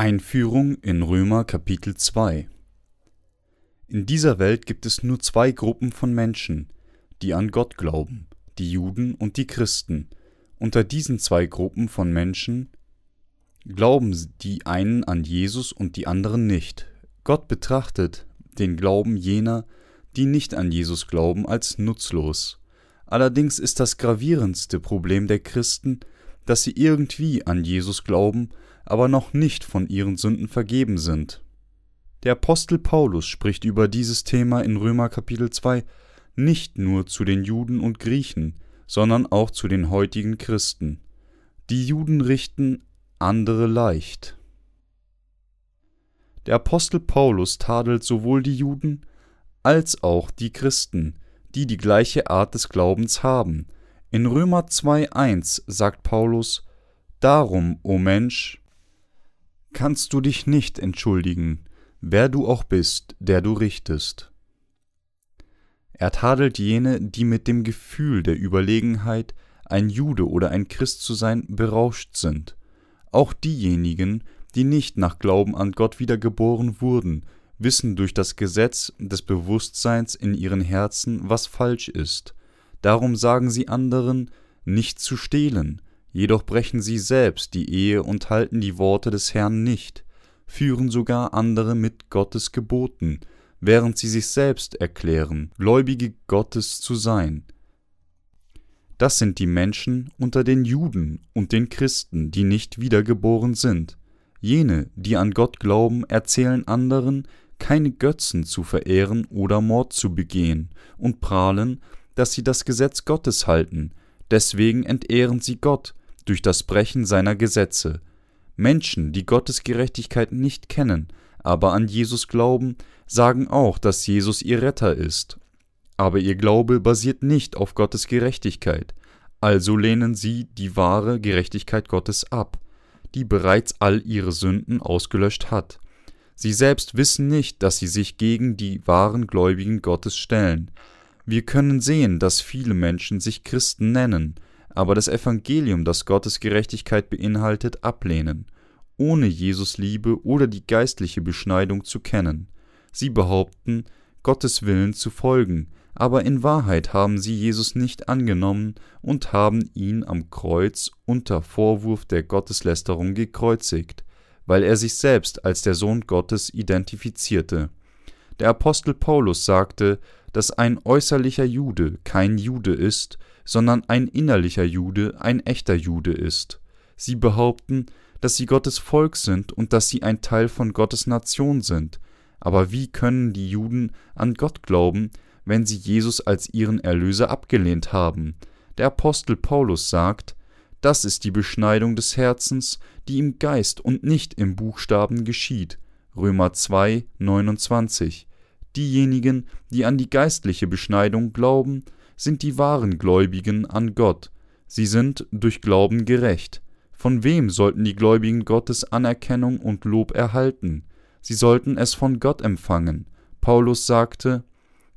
Einführung in Römer Kapitel 2 In dieser Welt gibt es nur zwei Gruppen von Menschen, die an Gott glauben, die Juden und die Christen. Unter diesen zwei Gruppen von Menschen glauben die einen an Jesus und die anderen nicht. Gott betrachtet den Glauben jener, die nicht an Jesus glauben, als nutzlos. Allerdings ist das gravierendste Problem der Christen, dass sie irgendwie an Jesus glauben, aber noch nicht von ihren Sünden vergeben sind. Der Apostel Paulus spricht über dieses Thema in Römer Kapitel 2 nicht nur zu den Juden und Griechen, sondern auch zu den heutigen Christen. Die Juden richten andere leicht. Der Apostel Paulus tadelt sowohl die Juden als auch die Christen, die die gleiche Art des Glaubens haben. In Römer 2.1 sagt Paulus, Darum, o Mensch, kannst du dich nicht entschuldigen, wer du auch bist, der du richtest. Er tadelt jene, die mit dem Gefühl der Überlegenheit, ein Jude oder ein Christ zu sein, berauscht sind, auch diejenigen, die nicht nach Glauben an Gott wiedergeboren wurden, wissen durch das Gesetz des Bewusstseins in ihren Herzen, was falsch ist. Darum sagen sie anderen, nicht zu stehlen, jedoch brechen sie selbst die Ehe und halten die Worte des Herrn nicht, führen sogar andere mit Gottes Geboten, während sie sich selbst erklären, Gläubige Gottes zu sein. Das sind die Menschen unter den Juden und den Christen, die nicht wiedergeboren sind. Jene, die an Gott glauben, erzählen anderen, keine Götzen zu verehren oder Mord zu begehen, und prahlen, dass sie das Gesetz Gottes halten, deswegen entehren sie Gott durch das Brechen seiner Gesetze. Menschen, die Gottes Gerechtigkeit nicht kennen, aber an Jesus glauben, sagen auch, dass Jesus ihr Retter ist. Aber ihr Glaube basiert nicht auf Gottes Gerechtigkeit, also lehnen sie die wahre Gerechtigkeit Gottes ab, die bereits all ihre Sünden ausgelöscht hat. Sie selbst wissen nicht, dass sie sich gegen die wahren Gläubigen Gottes stellen. Wir können sehen, dass viele Menschen sich Christen nennen, aber das Evangelium, das Gottes Gerechtigkeit beinhaltet, ablehnen, ohne Jesus Liebe oder die geistliche Beschneidung zu kennen. Sie behaupten, Gottes Willen zu folgen, aber in Wahrheit haben sie Jesus nicht angenommen und haben ihn am Kreuz unter Vorwurf der Gotteslästerung gekreuzigt weil er sich selbst als der Sohn Gottes identifizierte. Der Apostel Paulus sagte, dass ein äußerlicher Jude kein Jude ist, sondern ein innerlicher Jude ein echter Jude ist. Sie behaupten, dass sie Gottes Volk sind und dass sie ein Teil von Gottes Nation sind. Aber wie können die Juden an Gott glauben, wenn sie Jesus als ihren Erlöser abgelehnt haben? Der Apostel Paulus sagt, das ist die Beschneidung des Herzens, die im Geist und nicht im Buchstaben geschieht. Römer 2, 29. Diejenigen, die an die geistliche Beschneidung glauben, sind die wahren Gläubigen an Gott. Sie sind durch Glauben gerecht. Von wem sollten die Gläubigen Gottes Anerkennung und Lob erhalten? Sie sollten es von Gott empfangen. Paulus sagte,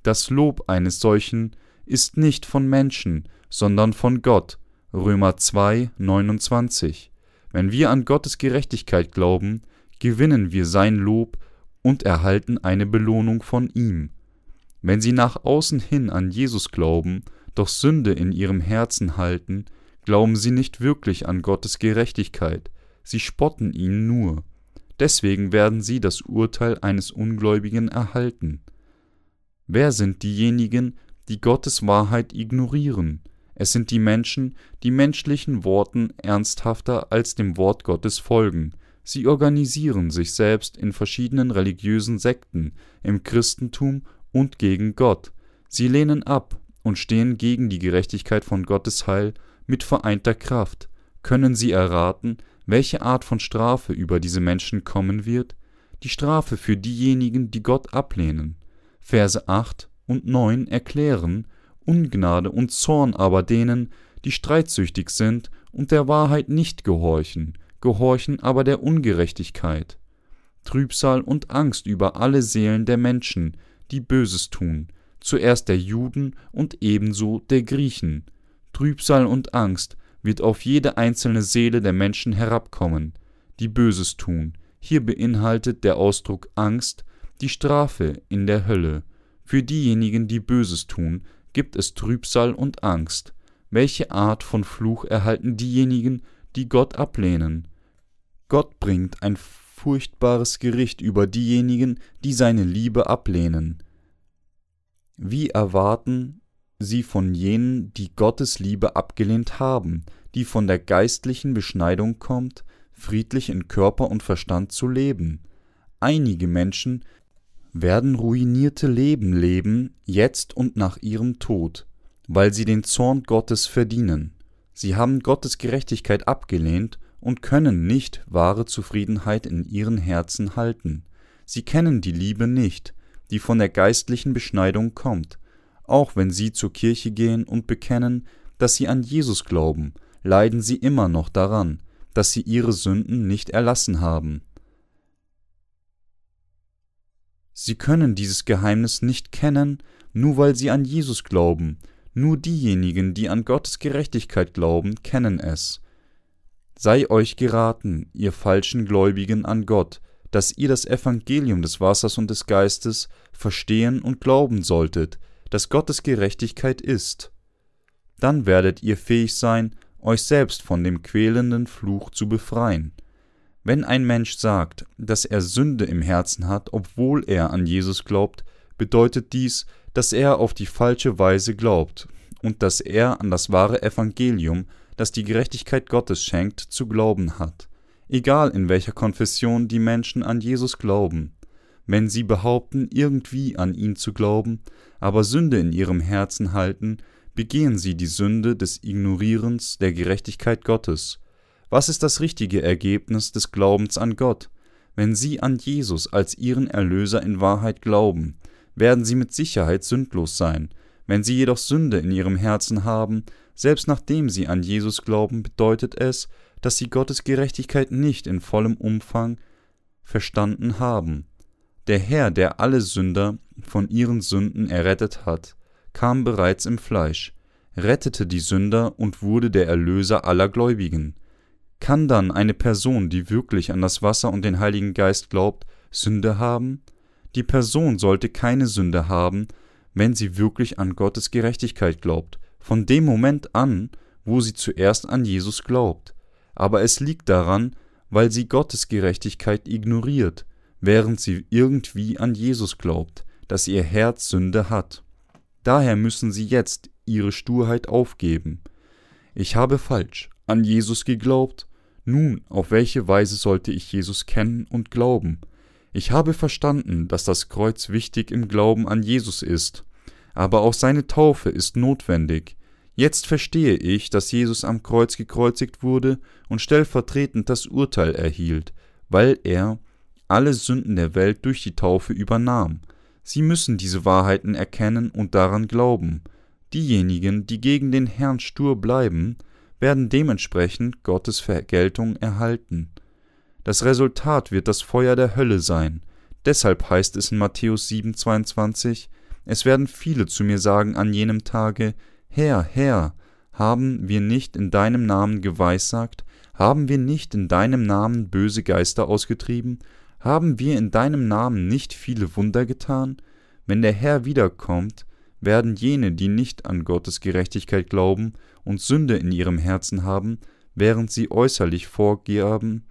das Lob eines solchen ist nicht von Menschen, sondern von Gott. Römer 2, 29. Wenn wir an Gottes Gerechtigkeit glauben, gewinnen wir sein Lob und erhalten eine Belohnung von ihm. Wenn sie nach außen hin an Jesus glauben, doch Sünde in ihrem Herzen halten, glauben sie nicht wirklich an Gottes Gerechtigkeit, sie spotten ihn nur. Deswegen werden sie das Urteil eines Ungläubigen erhalten. Wer sind diejenigen, die Gottes Wahrheit ignorieren? Es sind die Menschen, die menschlichen Worten ernsthafter als dem Wort Gottes folgen. Sie organisieren sich selbst in verschiedenen religiösen Sekten, im Christentum und gegen Gott. Sie lehnen ab und stehen gegen die Gerechtigkeit von Gottes Heil mit vereinter Kraft. Können Sie erraten, welche Art von Strafe über diese Menschen kommen wird? Die Strafe für diejenigen, die Gott ablehnen. Verse 8 und 9 erklären, Ungnade und Zorn aber denen, die streitsüchtig sind und der Wahrheit nicht gehorchen, gehorchen aber der Ungerechtigkeit. Trübsal und Angst über alle Seelen der Menschen, die Böses tun, zuerst der Juden und ebenso der Griechen. Trübsal und Angst wird auf jede einzelne Seele der Menschen herabkommen, die Böses tun, Hier beinhaltet der Ausdruck Angst die Strafe in der Hölle. Für diejenigen, die Böses tun, gibt es Trübsal und Angst. Welche Art von Fluch erhalten diejenigen, die Gott ablehnen? Gott bringt ein furchtbares Gericht über diejenigen, die seine Liebe ablehnen. Wie erwarten sie von jenen, die Gottes Liebe abgelehnt haben, die von der geistlichen Beschneidung kommt, friedlich in Körper und Verstand zu leben. Einige Menschen werden ruinierte Leben leben, jetzt und nach ihrem Tod, weil sie den Zorn Gottes verdienen. Sie haben Gottes Gerechtigkeit abgelehnt und können nicht wahre Zufriedenheit in ihren Herzen halten. Sie kennen die Liebe nicht, die von der geistlichen Beschneidung kommt, auch wenn sie zur Kirche gehen und bekennen, dass sie an Jesus glauben, leiden sie immer noch daran, dass sie ihre Sünden nicht erlassen haben. Sie können dieses Geheimnis nicht kennen, nur weil sie an Jesus glauben, nur diejenigen, die an Gottes Gerechtigkeit glauben, kennen es. Sei euch geraten, ihr falschen Gläubigen an Gott, dass ihr das Evangelium des Wassers und des Geistes verstehen und glauben solltet, dass Gottes Gerechtigkeit ist. Dann werdet ihr fähig sein, euch selbst von dem quälenden Fluch zu befreien. Wenn ein Mensch sagt, dass er Sünde im Herzen hat, obwohl er an Jesus glaubt, bedeutet dies, dass er auf die falsche Weise glaubt und dass er an das wahre Evangelium, das die Gerechtigkeit Gottes schenkt, zu glauben hat. Egal in welcher Konfession die Menschen an Jesus glauben. Wenn sie behaupten, irgendwie an ihn zu glauben, aber Sünde in ihrem Herzen halten, begehen sie die Sünde des Ignorierens der Gerechtigkeit Gottes was ist das richtige Ergebnis des Glaubens an Gott? Wenn Sie an Jesus als Ihren Erlöser in Wahrheit glauben, werden Sie mit Sicherheit sündlos sein. Wenn Sie jedoch Sünde in Ihrem Herzen haben, selbst nachdem Sie an Jesus glauben, bedeutet es, dass Sie Gottes Gerechtigkeit nicht in vollem Umfang verstanden haben. Der Herr, der alle Sünder von ihren Sünden errettet hat, kam bereits im Fleisch, rettete die Sünder und wurde der Erlöser aller Gläubigen. Kann dann eine Person, die wirklich an das Wasser und den Heiligen Geist glaubt, Sünde haben? Die Person sollte keine Sünde haben, wenn sie wirklich an Gottes Gerechtigkeit glaubt, von dem Moment an, wo sie zuerst an Jesus glaubt. Aber es liegt daran, weil sie Gottes Gerechtigkeit ignoriert, während sie irgendwie an Jesus glaubt, dass ihr Herz Sünde hat. Daher müssen sie jetzt ihre Sturheit aufgeben. Ich habe falsch an Jesus geglaubt nun, auf welche Weise sollte ich Jesus kennen und glauben? Ich habe verstanden, dass das Kreuz wichtig im Glauben an Jesus ist, aber auch seine Taufe ist notwendig. Jetzt verstehe ich, dass Jesus am Kreuz gekreuzigt wurde und stellvertretend das Urteil erhielt, weil er alle Sünden der Welt durch die Taufe übernahm. Sie müssen diese Wahrheiten erkennen und daran glauben. Diejenigen, die gegen den Herrn stur bleiben, werden dementsprechend Gottes Vergeltung erhalten. Das Resultat wird das Feuer der Hölle sein. Deshalb heißt es in Matthäus 7,22: Es werden viele zu mir sagen an jenem Tage: Herr, Herr, haben wir nicht in deinem Namen geweissagt? Haben wir nicht in deinem Namen böse Geister ausgetrieben? Haben wir in deinem Namen nicht viele Wunder getan? Wenn der Herr wiederkommt, werden jene, die nicht an Gottes Gerechtigkeit glauben und Sünde in ihrem Herzen haben, während sie äußerlich vorgaben,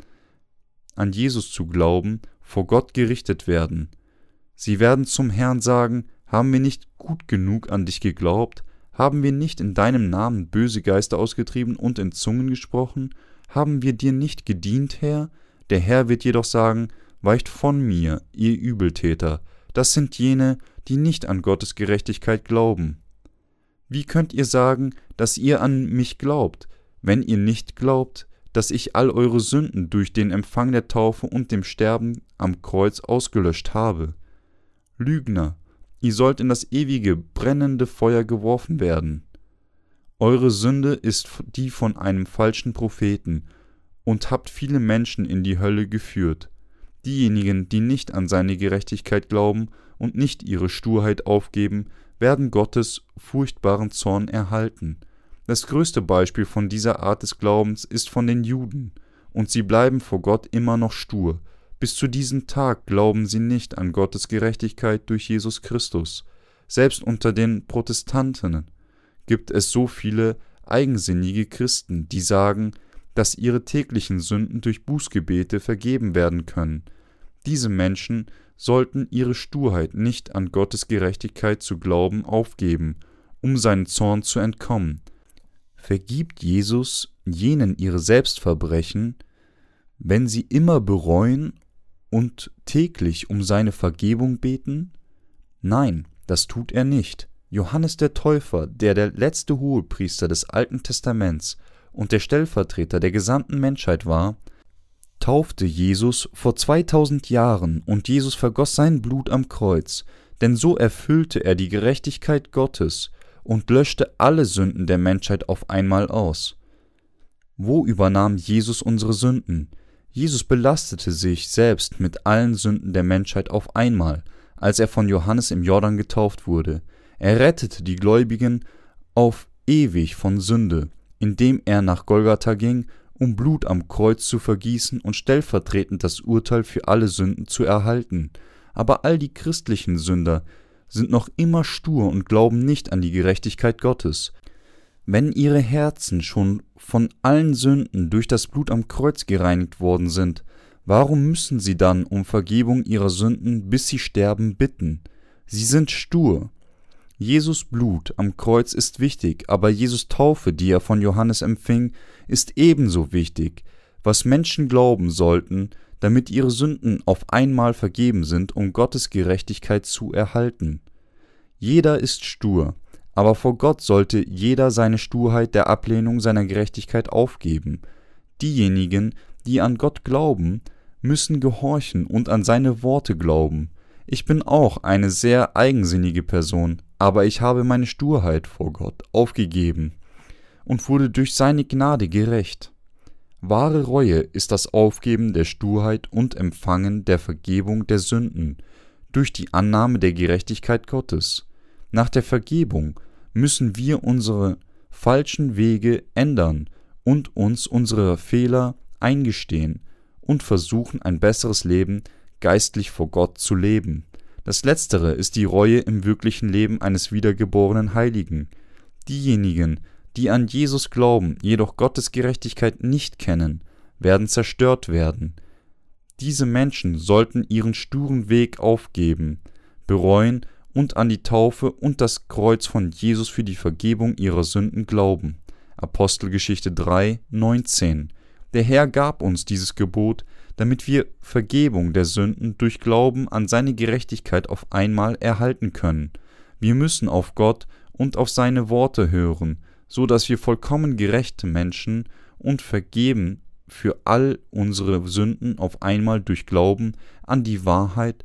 an Jesus zu glauben, vor Gott gerichtet werden. Sie werden zum Herrn sagen, haben wir nicht gut genug an dich geglaubt, haben wir nicht in deinem Namen böse Geister ausgetrieben und in Zungen gesprochen, haben wir dir nicht gedient, Herr? Der Herr wird jedoch sagen, weicht von mir, ihr Übeltäter, das sind jene, die nicht an Gottes Gerechtigkeit glauben. Wie könnt ihr sagen, dass ihr an mich glaubt, wenn ihr nicht glaubt, dass ich all eure Sünden durch den Empfang der Taufe und dem Sterben am Kreuz ausgelöscht habe? Lügner, ihr sollt in das ewige brennende Feuer geworfen werden. Eure Sünde ist die von einem falschen Propheten, und habt viele Menschen in die Hölle geführt. Diejenigen, die nicht an seine Gerechtigkeit glauben und nicht ihre Sturheit aufgeben, werden Gottes furchtbaren Zorn erhalten. Das größte Beispiel von dieser Art des Glaubens ist von den Juden, und sie bleiben vor Gott immer noch stur, Bis zu diesem Tag glauben sie nicht an Gottes Gerechtigkeit durch Jesus Christus. Selbst unter den Protestanten gibt es so viele eigensinnige Christen, die sagen, dass ihre täglichen Sünden durch Bußgebete vergeben werden können. Diese Menschen sollten ihre Sturheit nicht an Gottes Gerechtigkeit zu glauben aufgeben, um seinen Zorn zu entkommen. Vergibt Jesus jenen ihre Selbstverbrechen, wenn sie immer bereuen und täglich um seine Vergebung beten? Nein, das tut er nicht. Johannes der Täufer, der der letzte Hohepriester des Alten Testaments und der Stellvertreter der gesamten Menschheit war, taufte Jesus vor 2000 Jahren und Jesus vergoss sein Blut am Kreuz, denn so erfüllte er die Gerechtigkeit Gottes und löschte alle Sünden der Menschheit auf einmal aus. Wo übernahm Jesus unsere Sünden? Jesus belastete sich selbst mit allen Sünden der Menschheit auf einmal, als er von Johannes im Jordan getauft wurde. Er rettete die Gläubigen auf ewig von Sünde, indem er nach Golgatha ging, um Blut am Kreuz zu vergießen und stellvertretend das Urteil für alle Sünden zu erhalten. Aber all die christlichen Sünder sind noch immer stur und glauben nicht an die Gerechtigkeit Gottes. Wenn ihre Herzen schon von allen Sünden durch das Blut am Kreuz gereinigt worden sind, warum müssen sie dann um Vergebung ihrer Sünden, bis sie sterben, bitten? Sie sind stur. Jesus Blut am Kreuz ist wichtig, aber Jesus Taufe, die er von Johannes empfing, ist ebenso wichtig, was Menschen glauben sollten, damit ihre Sünden auf einmal vergeben sind, um Gottes Gerechtigkeit zu erhalten. Jeder ist stur, aber vor Gott sollte jeder seine Sturheit der Ablehnung seiner Gerechtigkeit aufgeben. Diejenigen, die an Gott glauben, müssen gehorchen und an seine Worte glauben. Ich bin auch eine sehr eigensinnige Person, aber ich habe meine Sturheit vor Gott aufgegeben und wurde durch seine Gnade gerecht. Wahre Reue ist das Aufgeben der Sturheit und Empfangen der Vergebung der Sünden durch die Annahme der Gerechtigkeit Gottes. Nach der Vergebung müssen wir unsere falschen Wege ändern und uns unsere Fehler eingestehen und versuchen, ein besseres Leben geistlich vor Gott zu leben. Das Letztere ist die Reue im wirklichen Leben eines wiedergeborenen Heiligen. Diejenigen, die an Jesus glauben, jedoch Gottes Gerechtigkeit nicht kennen, werden zerstört werden. Diese Menschen sollten ihren sturen Weg aufgeben, bereuen und an die Taufe und das Kreuz von Jesus für die Vergebung ihrer Sünden glauben. Apostelgeschichte 3, 19. Der Herr gab uns dieses Gebot, damit wir Vergebung der Sünden durch Glauben an seine Gerechtigkeit auf einmal erhalten können. Wir müssen auf Gott und auf seine Worte hören, so dass wir vollkommen gerechte Menschen und vergeben für all unsere Sünden auf einmal durch Glauben an die Wahrheit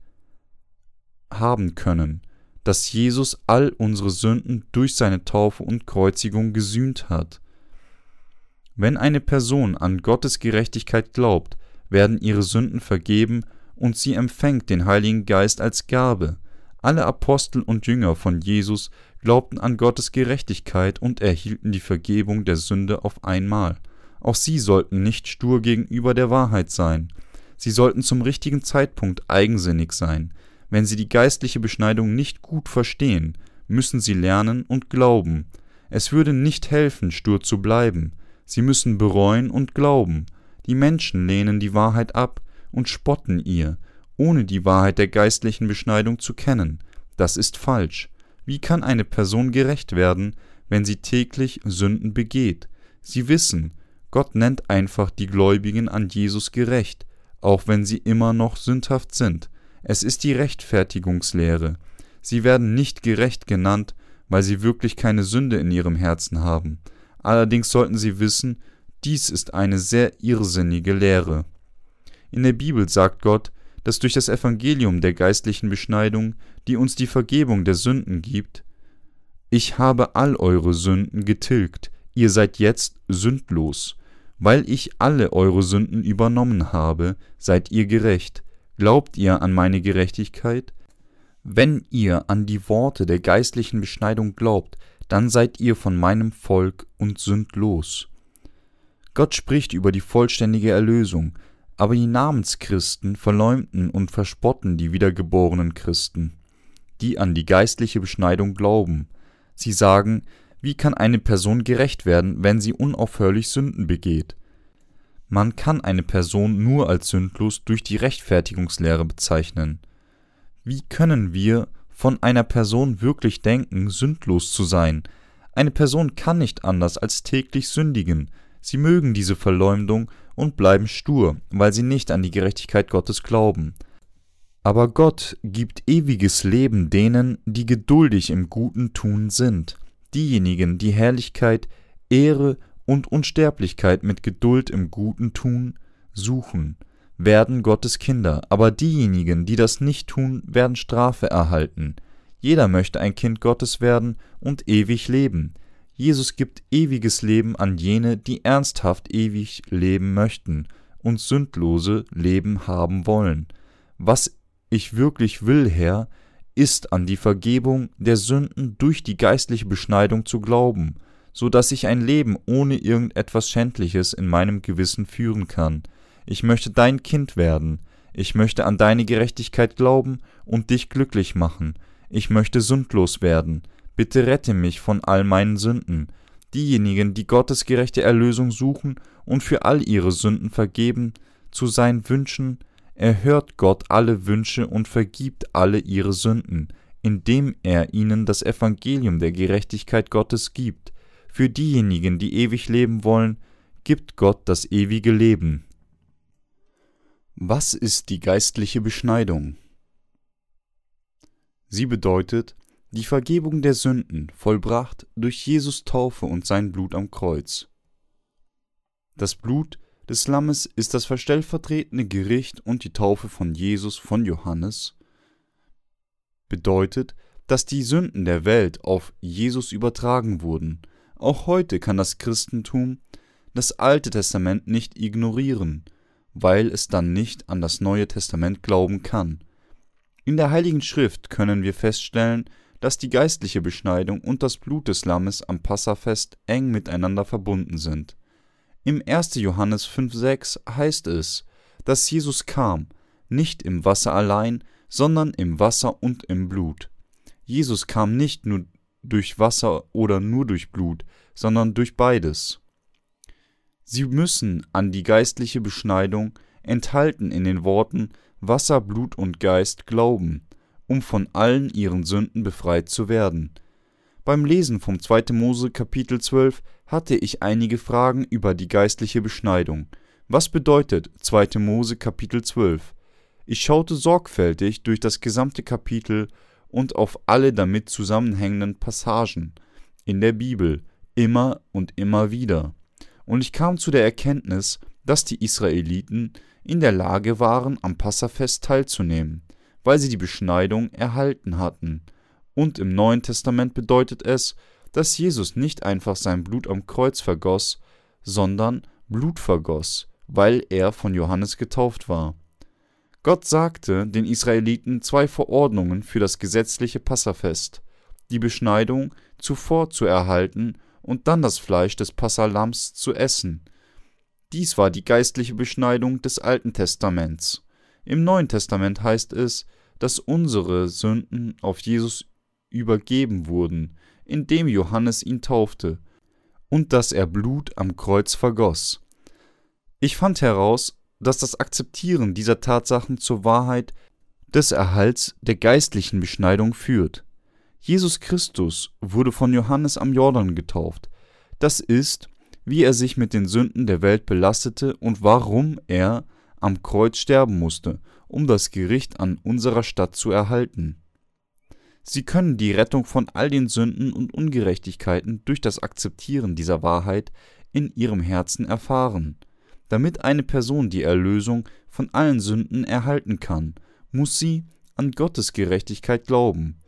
haben können dass Jesus all unsere Sünden durch seine Taufe und Kreuzigung gesühnt hat. Wenn eine Person an Gottes Gerechtigkeit glaubt, werden ihre Sünden vergeben und sie empfängt den Heiligen Geist als Gabe. Alle Apostel und Jünger von Jesus glaubten an Gottes Gerechtigkeit und erhielten die Vergebung der Sünde auf einmal. Auch sie sollten nicht stur gegenüber der Wahrheit sein. Sie sollten zum richtigen Zeitpunkt eigensinnig sein. Wenn sie die geistliche Beschneidung nicht gut verstehen, müssen sie lernen und glauben. Es würde nicht helfen, stur zu bleiben. Sie müssen bereuen und glauben. Die Menschen lehnen die Wahrheit ab und spotten ihr, ohne die Wahrheit der geistlichen Beschneidung zu kennen. Das ist falsch. Wie kann eine Person gerecht werden, wenn sie täglich Sünden begeht? Sie wissen, Gott nennt einfach die Gläubigen an Jesus gerecht, auch wenn sie immer noch sündhaft sind. Es ist die Rechtfertigungslehre. Sie werden nicht gerecht genannt, weil sie wirklich keine Sünde in ihrem Herzen haben. Allerdings sollten sie wissen, dies ist eine sehr irrsinnige Lehre. In der Bibel sagt Gott, dass durch das Evangelium der geistlichen Beschneidung, die uns die Vergebung der Sünden gibt, ich habe all eure Sünden getilgt, ihr seid jetzt sündlos. Weil ich alle eure Sünden übernommen habe, seid ihr gerecht, Glaubt ihr an meine Gerechtigkeit? Wenn ihr an die Worte der geistlichen Beschneidung glaubt, dann seid ihr von meinem Volk und sündlos. Gott spricht über die vollständige Erlösung, Aber die Namenschristen verleumden und verspotten die wiedergeborenen Christen, die an die geistliche Beschneidung glauben. Sie sagen, wie kann eine Person gerecht werden, wenn sie unaufhörlich Sünden begeht? Man kann eine Person nur als sündlos durch die Rechtfertigungslehre bezeichnen. Wie können wir von einer Person wirklich denken, sündlos zu sein? Eine Person kann nicht anders als täglich sündigen. Sie mögen diese Verleumdung und bleiben stur, weil sie nicht an die Gerechtigkeit Gottes glauben. Aber Gott gibt ewiges Leben denen, die geduldig im guten Tun sind. Diejenigen, die Herrlichkeit, Ehre und Unsterblichkeit mit Geduld im guten Tun suchen, werden Gottes Kinder, aber diejenigen, die das nicht tun, werden Strafe erhalten. Jeder möchte ein Kind Gottes werden und ewig leben. Jesus gibt ewiges Leben an jene, die ernsthaft ewig leben möchten und sündlose Leben haben wollen. Was ich wirklich will, Herr, ist an die Vergebung der Sünden durch die geistliche Beschneidung zu glauben, so dass ich ein Leben ohne irgendetwas Schändliches in meinem Gewissen führen kann. Ich möchte dein Kind werden, ich möchte an deine Gerechtigkeit glauben und dich glücklich machen, ich möchte sündlos werden, bitte rette mich von all meinen Sünden. Diejenigen, die Gottes gerechte Erlösung suchen und für all ihre Sünden vergeben, zu sein wünschen, erhört Gott alle Wünsche und vergibt alle ihre Sünden, indem er ihnen das Evangelium der Gerechtigkeit Gottes gibt. Für diejenigen, die ewig leben wollen, gibt Gott das ewige Leben. Was ist die geistliche Beschneidung? Sie bedeutet die Vergebung der Sünden, vollbracht durch Jesus Taufe und sein Blut am Kreuz. Das Blut des Lammes ist das verstellvertretende Gericht und die Taufe von Jesus von Johannes bedeutet, dass die Sünden der Welt auf Jesus übertragen wurden. Auch heute kann das Christentum das Alte Testament nicht ignorieren, weil es dann nicht an das Neue Testament glauben kann. In der Heiligen Schrift können wir feststellen, dass die geistliche Beschneidung und das Blut des Lammes am Passafest eng miteinander verbunden sind. Im 1. Johannes 5,6 heißt es, dass Jesus kam, nicht im Wasser allein, sondern im Wasser und im Blut. Jesus kam nicht nur durch Wasser oder nur durch Blut, sondern durch beides. Sie müssen an die geistliche Beschneidung, enthalten in den Worten Wasser, Blut und Geist, glauben, um von allen ihren Sünden befreit zu werden. Beim Lesen vom 2. Mose Kapitel 12 hatte ich einige Fragen über die geistliche Beschneidung. Was bedeutet 2. Mose Kapitel 12? Ich schaute sorgfältig durch das gesamte Kapitel und auf alle damit zusammenhängenden Passagen in der Bibel, immer und immer wieder. Und ich kam zu der Erkenntnis, dass die Israeliten in der Lage waren, am Passafest teilzunehmen, weil sie die Beschneidung erhalten hatten – und im Neuen Testament bedeutet es, dass Jesus nicht einfach sein Blut am Kreuz vergoss, sondern Blut vergoss, weil er von Johannes getauft war. Gott sagte den Israeliten zwei Verordnungen für das gesetzliche Passafest, die Beschneidung zuvor zu erhalten und dann das Fleisch des Passalams zu essen. Dies war die geistliche Beschneidung des Alten Testaments. Im Neuen Testament heißt es, dass unsere Sünden auf Jesus übergeben wurden, indem Johannes ihn taufte, und dass er Blut am Kreuz vergoss. Ich fand heraus, dass das Akzeptieren dieser Tatsachen zur Wahrheit des Erhalts der geistlichen Beschneidung führt. Jesus Christus wurde von Johannes am Jordan getauft. Das ist, wie er sich mit den Sünden der Welt belastete und warum er am Kreuz sterben musste, um das Gericht an unserer Stadt zu erhalten. Sie können die Rettung von all den Sünden und Ungerechtigkeiten durch das Akzeptieren dieser Wahrheit in ihrem Herzen erfahren. Damit eine Person die Erlösung von allen Sünden erhalten kann, muss sie an Gottes Gerechtigkeit glauben,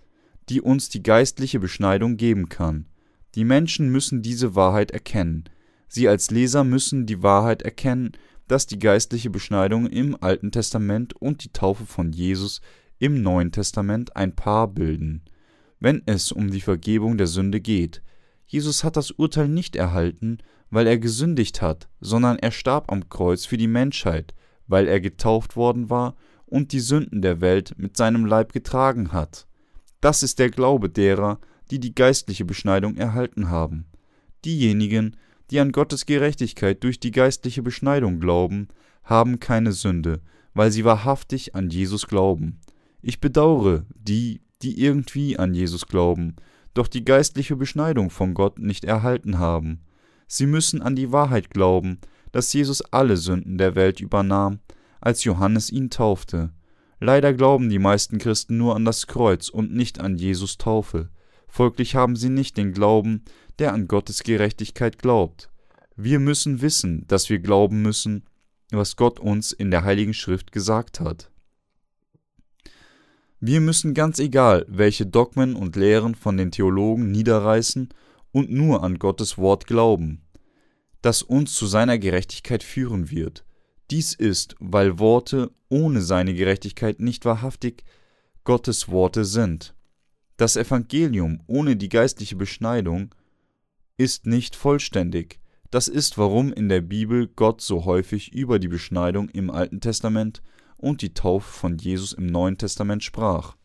die uns die geistliche Beschneidung geben kann. Die Menschen müssen diese Wahrheit erkennen. Sie als Leser müssen die Wahrheit erkennen, dass die geistliche Beschneidung im Alten Testament und die Taufe von Jesus im Neuen Testament ein Paar bilden, wenn es um die Vergebung der Sünde geht. Jesus hat das Urteil nicht erhalten, weil er gesündigt hat, sondern er starb am Kreuz für die Menschheit, weil er getauft worden war und die Sünden der Welt mit seinem Leib getragen hat. Das ist der Glaube derer, die die geistliche Beschneidung erhalten haben. Diejenigen, die an Gottes Gerechtigkeit durch die geistliche Beschneidung glauben, haben keine Sünde, weil sie wahrhaftig an Jesus glauben. Ich bedauere die, die irgendwie an Jesus glauben, doch die geistliche Beschneidung von Gott nicht erhalten haben. Sie müssen an die Wahrheit glauben, dass Jesus alle Sünden der Welt übernahm, als Johannes ihn taufte. Leider glauben die meisten Christen nur an das Kreuz und nicht an Jesus Taufe. Folglich haben sie nicht den Glauben, der an Gottes Gerechtigkeit glaubt. Wir müssen wissen, dass wir glauben müssen, was Gott uns in der Heiligen Schrift gesagt hat. Wir müssen ganz egal, welche Dogmen und Lehren von den Theologen niederreißen und nur an Gottes Wort glauben, das uns zu seiner Gerechtigkeit führen wird. Dies ist, weil Worte ohne seine Gerechtigkeit nicht wahrhaftig Gottes Worte sind. Das Evangelium ohne die geistliche Beschneidung ist nicht vollständig. Das ist, warum in der Bibel Gott so häufig über die Beschneidung im Alten Testament und die Taufe von Jesus im Neuen Testament sprach.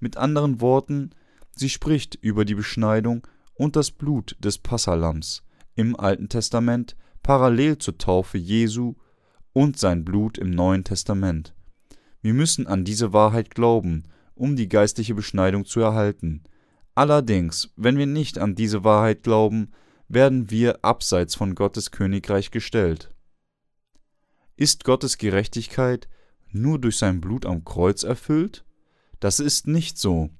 Mit anderen Worten, sie spricht über die Beschneidung und das Blut des Passalams im Alten Testament parallel zur Taufe Jesu und sein Blut im Neuen Testament. Wir müssen an diese Wahrheit glauben, um die geistliche Beschneidung zu erhalten. Allerdings, wenn wir nicht an diese Wahrheit glauben, werden wir abseits von Gottes Königreich gestellt. Ist Gottes Gerechtigkeit nur durch sein Blut am Kreuz erfüllt? Das ist nicht so.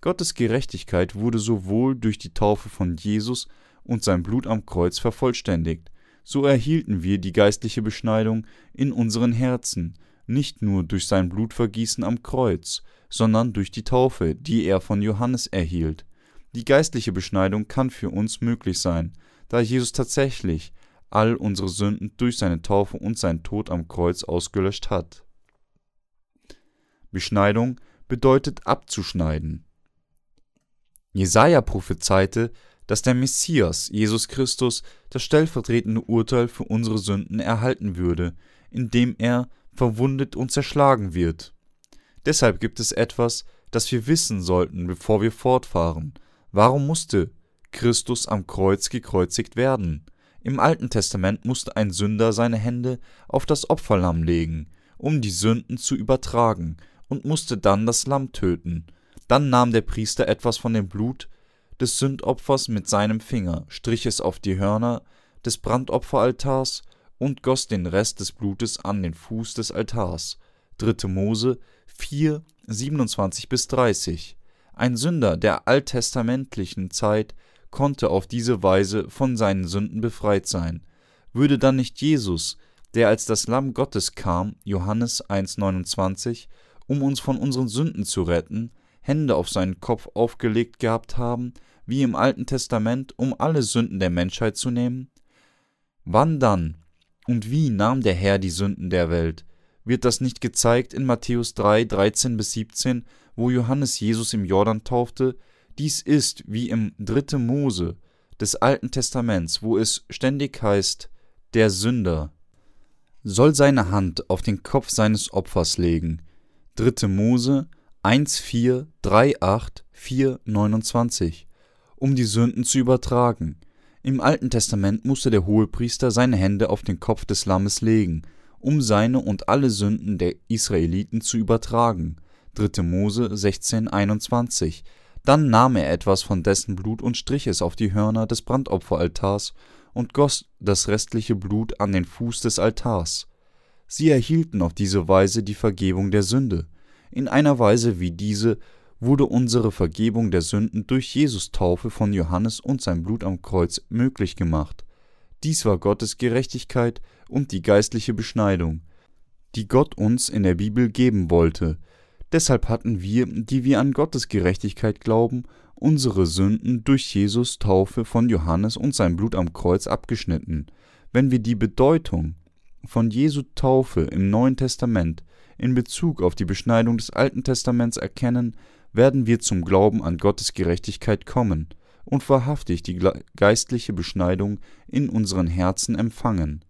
Gottes Gerechtigkeit wurde sowohl durch die Taufe von Jesus und sein Blut am Kreuz vervollständigt, so erhielten wir die geistliche Beschneidung in unseren Herzen, nicht nur durch sein Blutvergießen am Kreuz, sondern durch die Taufe, die er von Johannes erhielt. Die geistliche Beschneidung kann für uns möglich sein, da Jesus tatsächlich all unsere Sünden durch seine Taufe und seinen Tod am Kreuz ausgelöscht hat. Beschneidung bedeutet abzuschneiden. Jesaja prophezeite, dass der Messias, Jesus Christus, das stellvertretende Urteil für unsere Sünden erhalten würde, indem er verwundet und zerschlagen wird. Deshalb gibt es etwas, das wir wissen sollten, bevor wir fortfahren. Warum musste Christus am Kreuz gekreuzigt werden? Im Alten Testament musste ein Sünder seine Hände auf das Opferlamm legen, um die Sünden zu übertragen, und musste dann das Lamm töten. Dann nahm der Priester etwas von dem Blut des Sündopfers mit seinem Finger, strich es auf die Hörner des Brandopferaltars und goss den Rest des Blutes an den Fuß des Altars. 3. Mose 4, 27 bis 30. Ein Sünder der alttestamentlichen Zeit konnte auf diese Weise von seinen Sünden befreit sein. Würde dann nicht Jesus, der als das Lamm Gottes kam, Johannes 1,29, um uns von unseren Sünden zu retten, Hände auf seinen Kopf aufgelegt gehabt haben, wie im Alten Testament, um alle Sünden der Menschheit zu nehmen? Wann dann und wie nahm der Herr die Sünden der Welt? Wird das nicht gezeigt in Matthäus 3, 13 bis 17, wo Johannes Jesus im Jordan taufte? Dies ist wie im 3. Mose des Alten Testaments, wo es ständig heißt, der Sünder soll seine Hand auf den Kopf seines Opfers legen. 3. Mose 1, 4, 3, 8, 4, 29 um die Sünden zu übertragen. Im Alten Testament musste der Hohepriester seine Hände auf den Kopf des Lammes legen, um seine und alle Sünden der Israeliten zu übertragen. 3. Mose 16, 21. Dann nahm er etwas von dessen Blut und strich es auf die Hörner des Brandopferaltars und goss das restliche Blut an den Fuß des Altars. Sie erhielten auf diese Weise die Vergebung der Sünde. In einer Weise wie diese wurde unsere Vergebung der Sünden durch Jesus Taufe von Johannes und sein Blut am Kreuz möglich gemacht. Dies war Gottes Gerechtigkeit und die geistliche Beschneidung, die Gott uns in der Bibel geben wollte. Deshalb hatten wir, die wir an Gottes Gerechtigkeit glauben, unsere Sünden durch Jesus Taufe von Johannes und sein Blut am Kreuz abgeschnitten. Wenn wir die Bedeutung von Jesu Taufe im Neuen Testament in Bezug auf die Beschneidung des Alten Testaments erkennen, werden wir zum Glauben an Gottes Gerechtigkeit kommen und wahrhaftig die geistliche Beschneidung in unseren Herzen empfangen.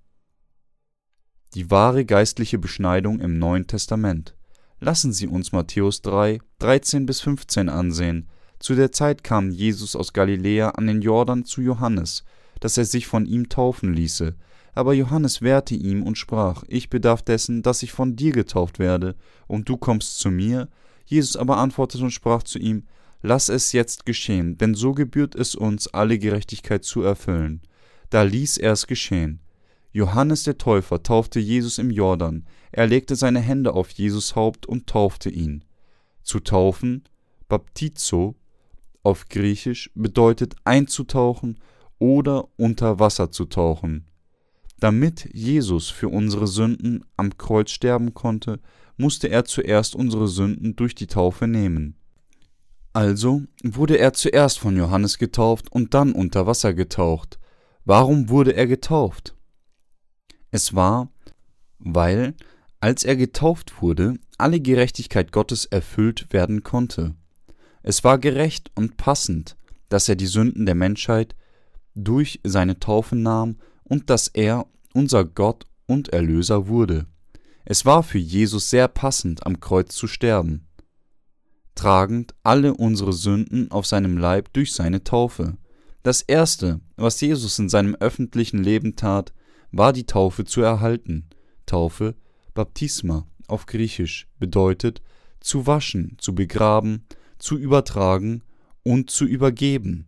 die wahre geistliche Beschneidung im Neuen Testament. Lassen Sie uns Matthäus 3, 13 bis 15 ansehen. Zu der Zeit kam Jesus aus Galiläa an den Jordan zu Johannes, dass er sich von ihm taufen ließe. Aber Johannes wehrte ihm und sprach: Ich bedarf dessen, dass ich von dir getauft werde, und du kommst zu mir. Jesus aber antwortete und sprach zu ihm: Lass es jetzt geschehen, denn so gebührt es uns, alle Gerechtigkeit zu erfüllen. Da ließ er es geschehen. Johannes der Täufer taufte Jesus im Jordan, er legte seine Hände auf Jesus Haupt und taufte ihn. Zu taufen, baptizo, auf Griechisch bedeutet einzutauchen oder unter Wasser zu tauchen. Damit Jesus für unsere Sünden am Kreuz sterben konnte, musste er zuerst unsere Sünden durch die Taufe nehmen. Also wurde er zuerst von Johannes getauft und dann unter Wasser getaucht. Warum wurde er getauft? Es war, weil, als er getauft wurde, alle Gerechtigkeit Gottes erfüllt werden konnte. Es war gerecht und passend, dass er die Sünden der Menschheit durch seine Taufe nahm und dass er unser Gott und Erlöser wurde. Es war für Jesus sehr passend, am Kreuz zu sterben, tragend alle unsere Sünden auf seinem Leib durch seine Taufe. Das Erste, was Jesus in seinem öffentlichen Leben tat, war die Taufe zu erhalten. Taufe, Baptisma auf Griechisch, bedeutet zu waschen, zu begraben, zu übertragen und zu übergeben.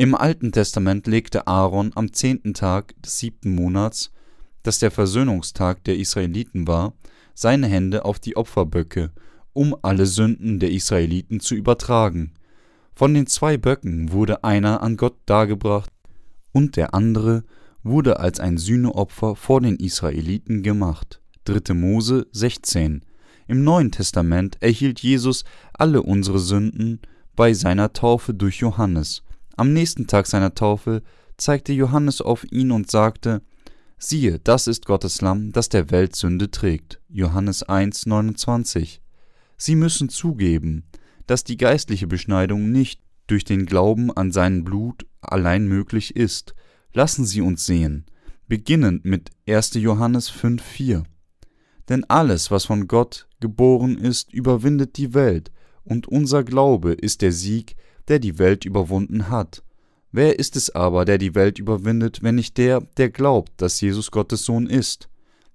Im Alten Testament legte Aaron am zehnten Tag des siebten Monats, das der Versöhnungstag der Israeliten war, seine Hände auf die Opferböcke, um alle Sünden der Israeliten zu übertragen. Von den zwei Böcken wurde einer an Gott dargebracht und der andere wurde als ein Sühneopfer vor den Israeliten gemacht. 3. Mose 16. Im Neuen Testament erhielt Jesus alle unsere Sünden bei seiner Taufe durch Johannes. Am nächsten Tag seiner Taufe zeigte Johannes auf ihn und sagte: Siehe, das ist Gottes Lamm, das der Welt Sünde trägt. Johannes 1, 29. Sie müssen zugeben, dass die geistliche Beschneidung nicht durch den Glauben an sein Blut allein möglich ist, Lassen Sie uns sehen, beginnend mit 1. Johannes 5,4. Denn alles, was von Gott geboren ist, überwindet die Welt, und unser Glaube ist der Sieg, der die Welt überwunden hat. Wer ist es aber, der die Welt überwindet, wenn nicht der, der glaubt, dass Jesus Gottes Sohn ist?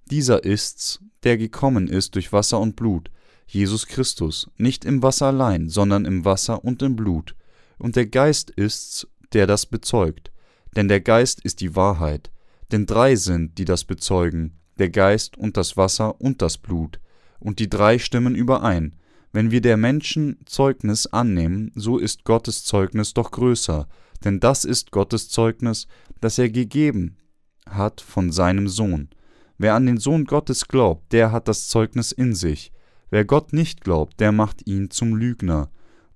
Dieser ist's, der gekommen ist durch Wasser und Blut, Jesus Christus, nicht im Wasser allein, sondern im Wasser und im Blut. Und der Geist ist's, der das bezeugt denn der Geist ist die Wahrheit. Denn drei sind, die das bezeugen, der Geist und das Wasser und das Blut, und die drei stimmen überein. Wenn wir der Menschen Zeugnis annehmen, so ist Gottes Zeugnis doch größer, denn das ist Gottes Zeugnis, das er gegeben hat von seinem Sohn. Wer an den Sohn Gottes glaubt, der hat das Zeugnis in sich. Wer Gott nicht glaubt, der macht ihn zum Lügner,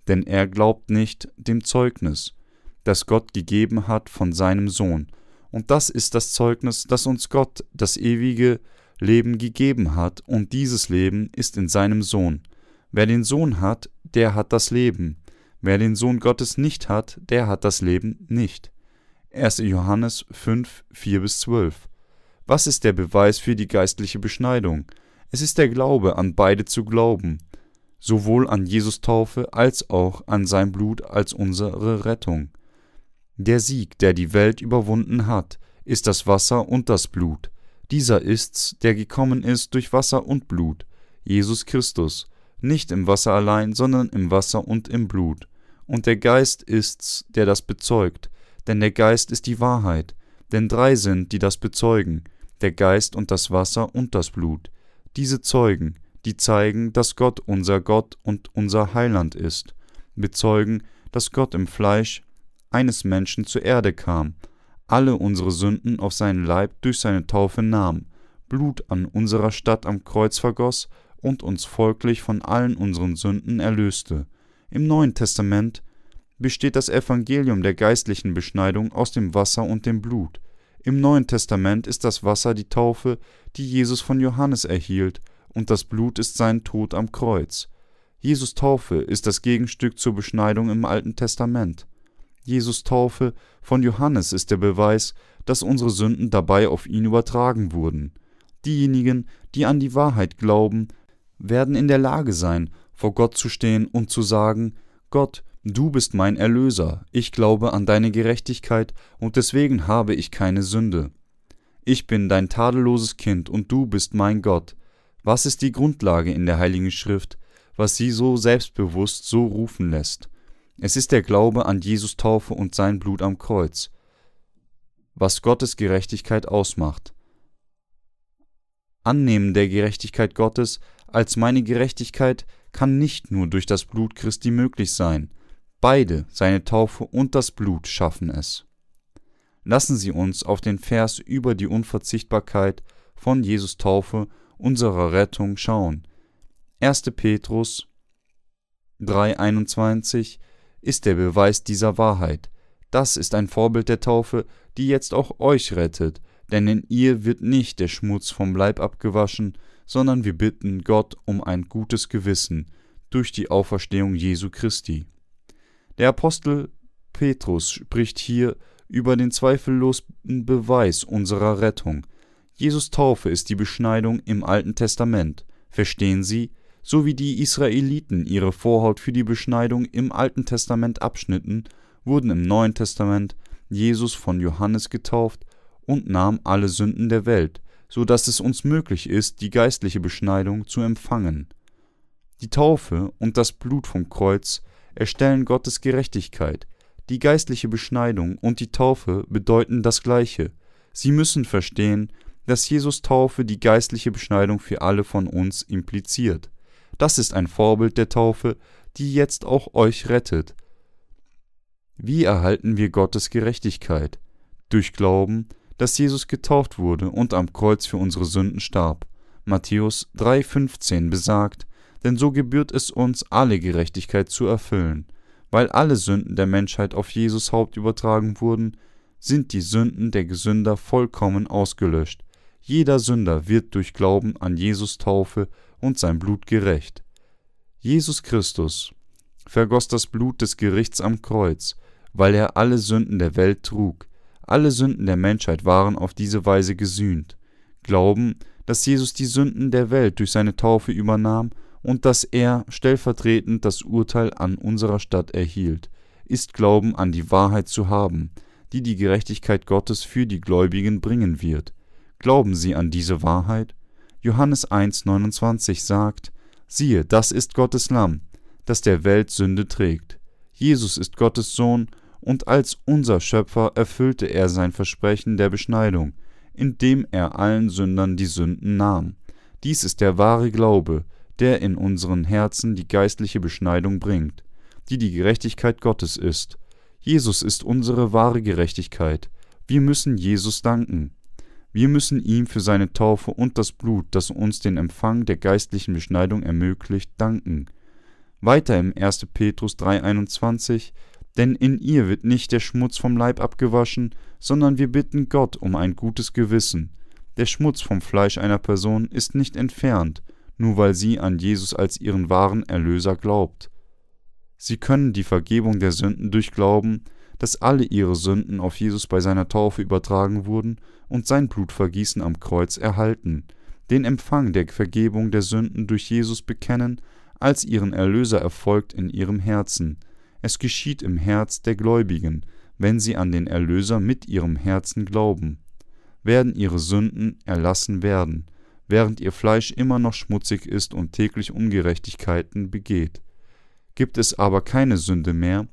denn er glaubt nicht dem Zeugnis, das Gott gegeben hat von seinem Sohn. Und das ist das Zeugnis, das uns Gott das ewige Leben gegeben hat, und dieses Leben ist in seinem Sohn. Wer den Sohn hat, der hat das Leben. Wer den Sohn Gottes nicht hat, der hat das Leben nicht. 1. Johannes 5, 4 bis 12. Was ist der Beweis für die geistliche Beschneidung? Es ist der Glaube, an beide zu glauben, sowohl an Jesus Taufe als auch an sein Blut als unsere Rettung. Der Sieg, der die Welt überwunden hat, ist das Wasser und das Blut. Dieser ist's, der gekommen ist durch Wasser und Blut, Jesus Christus, nicht im Wasser allein, sondern im Wasser und im Blut. Und der Geist ist's, der das bezeugt, denn der Geist ist die Wahrheit. Denn drei sind, die das bezeugen, der Geist und das Wasser und das Blut. Diese Zeugen, die zeigen, dass Gott unser Gott und unser Heiland ist, bezeugen, dass Gott im Fleisch eines Menschen zur Erde kam, alle unsere Sünden auf seinen Leib durch seine Taufe nahm, Blut an unserer Stadt am Kreuz vergoß und uns folglich von allen unseren Sünden erlöste. Im Neuen Testament besteht das Evangelium der geistlichen Beschneidung aus dem Wasser und dem Blut. Im Neuen Testament ist das Wasser die Taufe, die Jesus von Johannes erhielt, und das Blut ist sein Tod am Kreuz. Jesus Taufe ist das Gegenstück zur Beschneidung im Alten Testament. Jesus Taufe von Johannes ist der Beweis, dass unsere Sünden dabei auf ihn übertragen wurden. Diejenigen, die an die Wahrheit glauben, werden in der Lage sein, vor Gott zu stehen und zu sagen, Gott, du bist mein Erlöser, ich glaube an deine Gerechtigkeit und deswegen habe ich keine Sünde. Ich bin dein tadelloses Kind und du bist mein Gott. Was ist die Grundlage in der Heiligen Schrift, was sie so selbstbewusst so rufen lässt? Es ist der Glaube an Jesus Taufe und sein Blut am Kreuz, was Gottes Gerechtigkeit ausmacht. Annehmen der Gerechtigkeit Gottes als meine Gerechtigkeit kann nicht nur durch das Blut Christi möglich sein, beide, seine Taufe und das Blut, schaffen es. Lassen Sie uns auf den Vers über die Unverzichtbarkeit von Jesus Taufe unserer Rettung schauen. 1. Petrus 3,21 ist der Beweis dieser Wahrheit. Das ist ein Vorbild der Taufe, die jetzt auch euch rettet, denn in ihr wird nicht der Schmutz vom Leib abgewaschen, sondern wir bitten Gott um ein gutes Gewissen durch die Auferstehung Jesu Christi. Der Apostel Petrus spricht hier über den zweifellosen Beweis unserer Rettung. Jesus Taufe ist die Beschneidung im Alten Testament. Verstehen Sie? So wie die Israeliten ihre Vorhaut für die Beschneidung im Alten Testament abschnitten, wurden im Neuen Testament Jesus von Johannes getauft und nahm alle Sünden der Welt, so dass es uns möglich ist, die geistliche Beschneidung zu empfangen. Die Taufe und das Blut vom Kreuz erstellen Gottes Gerechtigkeit. Die geistliche Beschneidung und die Taufe bedeuten das Gleiche. Sie müssen verstehen, dass Jesus Taufe die geistliche Beschneidung für alle von uns impliziert. Das ist ein Vorbild der Taufe, die jetzt auch euch rettet. Wie erhalten wir Gottes Gerechtigkeit? Durch Glauben, dass Jesus getauft wurde und am Kreuz für unsere Sünden starb. Matthäus 3,15 besagt, denn so gebührt es uns, alle Gerechtigkeit zu erfüllen. Weil alle Sünden der Menschheit auf Jesus Haupt übertragen wurden, sind die Sünden der Gesünder vollkommen ausgelöscht. Jeder Sünder wird durch Glauben an Jesus Taufe und sein Blut gerecht. Jesus Christus vergoss das Blut des Gerichts am Kreuz, weil er alle Sünden der Welt trug. Alle Sünden der Menschheit waren auf diese Weise gesühnt. Glauben, dass Jesus die Sünden der Welt durch seine Taufe übernahm und dass er stellvertretend das Urteil an unserer Stadt erhielt, ist Glauben an die Wahrheit zu haben, die die Gerechtigkeit Gottes für die Gläubigen bringen wird. Glauben Sie an diese Wahrheit? Johannes 1,29 sagt: Siehe, das ist Gottes Lamm, das der Welt Sünde trägt. Jesus ist Gottes Sohn, und als unser Schöpfer erfüllte er sein Versprechen der Beschneidung, indem er allen Sündern die Sünden nahm. Dies ist der wahre Glaube, der in unseren Herzen die geistliche Beschneidung bringt, die die Gerechtigkeit Gottes ist. Jesus ist unsere wahre Gerechtigkeit. Wir müssen Jesus danken. Wir müssen ihm für seine Taufe und das Blut, das uns den Empfang der geistlichen Beschneidung ermöglicht, danken. Weiter im 1. Petrus 3,21 Denn in ihr wird nicht der Schmutz vom Leib abgewaschen, sondern wir bitten Gott um ein gutes Gewissen. Der Schmutz vom Fleisch einer Person ist nicht entfernt, nur weil sie an Jesus als ihren wahren Erlöser glaubt. Sie können die Vergebung der Sünden durch Glauben, dass alle ihre Sünden auf Jesus bei seiner Taufe übertragen wurden und sein Blutvergießen am Kreuz erhalten, den Empfang der Vergebung der Sünden durch Jesus bekennen, als ihren Erlöser erfolgt in ihrem Herzen. Es geschieht im Herz der Gläubigen, wenn sie an den Erlöser mit ihrem Herzen glauben. Werden ihre Sünden erlassen werden, während ihr Fleisch immer noch schmutzig ist und täglich Ungerechtigkeiten begeht. Gibt es aber keine Sünde mehr,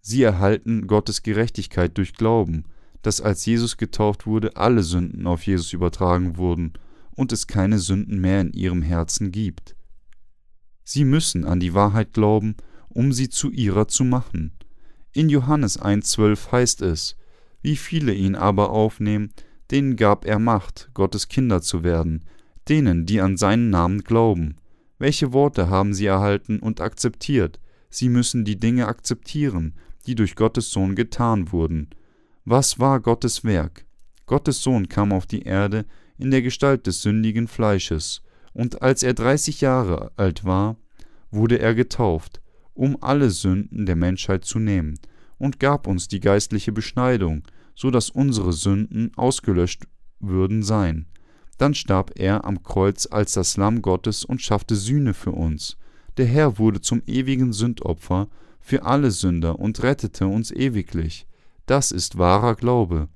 sie erhalten Gottes Gerechtigkeit durch Glauben, dass als Jesus getauft wurde, alle Sünden auf Jesus übertragen wurden und es keine Sünden mehr in ihrem Herzen gibt. Sie müssen an die Wahrheit glauben, um sie zu ihrer zu machen. In Johannes 1,12 heißt es: Wie viele ihn aber aufnehmen, denen gab er Macht, Gottes Kinder zu werden, denen, die an seinen Namen glauben. Welche Worte haben sie erhalten und akzeptiert? Sie müssen die Dinge akzeptieren, die durch Gottes Sohn getan wurden. Was war Gottes Werk? Gottes Sohn kam auf die Erde in der Gestalt des sündigen Fleisches, und als er dreißig Jahre alt war, wurde er getauft, um alle Sünden der Menschheit zu nehmen, und gab uns die geistliche Beschneidung, so dass unsere Sünden ausgelöscht würden sein. Dann starb er am Kreuz als das Lamm Gottes und schaffte Sühne für uns. Der Herr wurde zum ewigen Sündopfer für alle Sünder und rettete uns ewiglich. Das ist wahrer Glaube.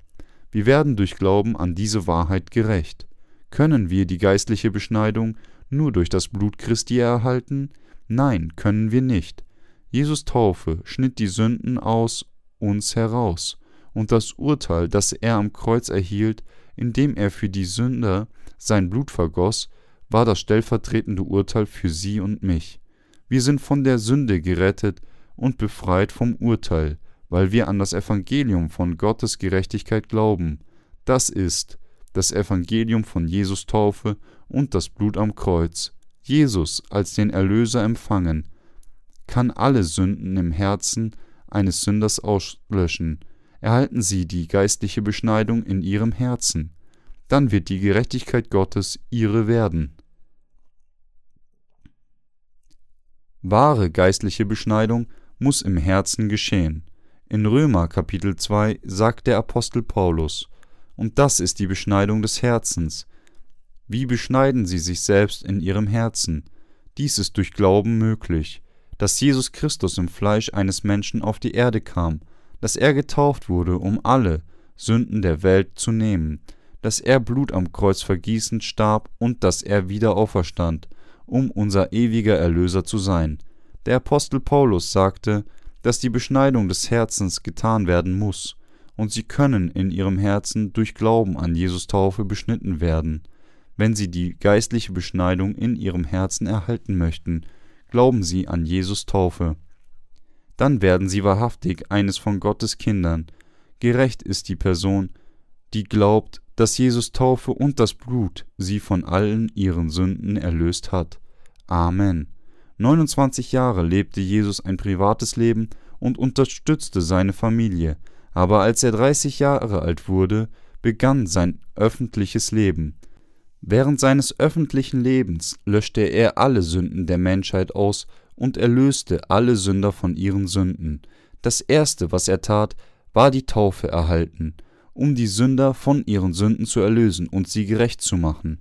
Wir werden durch Glauben an diese Wahrheit gerecht. Können wir die geistliche Beschneidung nur durch das Blut Christi erhalten? Nein, können wir nicht. Jesus Taufe schnitt die Sünden aus uns heraus, und das Urteil, das er am Kreuz erhielt, indem er für die Sünder sein Blut vergoss, war das stellvertretende Urteil für sie und mich. Wir sind von der Sünde gerettet und befreit vom Urteil, weil wir an das Evangelium von Gottes Gerechtigkeit glauben. Das ist das Evangelium von Jesus Taufe und das Blut am Kreuz. Jesus als den Erlöser empfangen, kann alle Sünden im Herzen eines Sünders auslöschen. Erhalten Sie die geistliche Beschneidung in Ihrem Herzen, dann wird die Gerechtigkeit Gottes Ihre werden. Wahre geistliche Beschneidung muss im Herzen geschehen. In Römer Kapitel 2 sagt der Apostel Paulus, und das ist die Beschneidung des Herzens. Wie beschneiden sie sich selbst in ihrem Herzen? Dies ist durch Glauben möglich, dass Jesus Christus im Fleisch eines Menschen auf die Erde kam, dass er getauft wurde, um alle Sünden der Welt zu nehmen, dass er Blut am Kreuz vergießend starb und dass er wieder auferstand, um unser ewiger Erlöser zu sein. Der Apostel Paulus sagte, dass die Beschneidung des Herzens getan werden muss, und sie können in ihrem Herzen durch Glauben an Jesus Taufe beschnitten werden. Wenn sie die geistliche Beschneidung in ihrem Herzen erhalten möchten, glauben sie an Jesus Taufe. Dann werden sie wahrhaftig eines von Gottes Kindern. Gerecht ist die Person, die glaubt, dass Jesus Taufe und das Blut sie von allen ihren Sünden erlöst hat. Amen. 29 Jahre lebte Jesus ein privates Leben und unterstützte seine Familie, aber als er 30 Jahre alt wurde, begann sein öffentliches Leben. Während seines öffentlichen Lebens löschte er alle Sünden der Menschheit aus und erlöste alle Sünder von ihren Sünden. Das erste, was er tat, war die Taufe erhalten, um die Sünder von ihren Sünden zu erlösen und sie gerecht zu machen.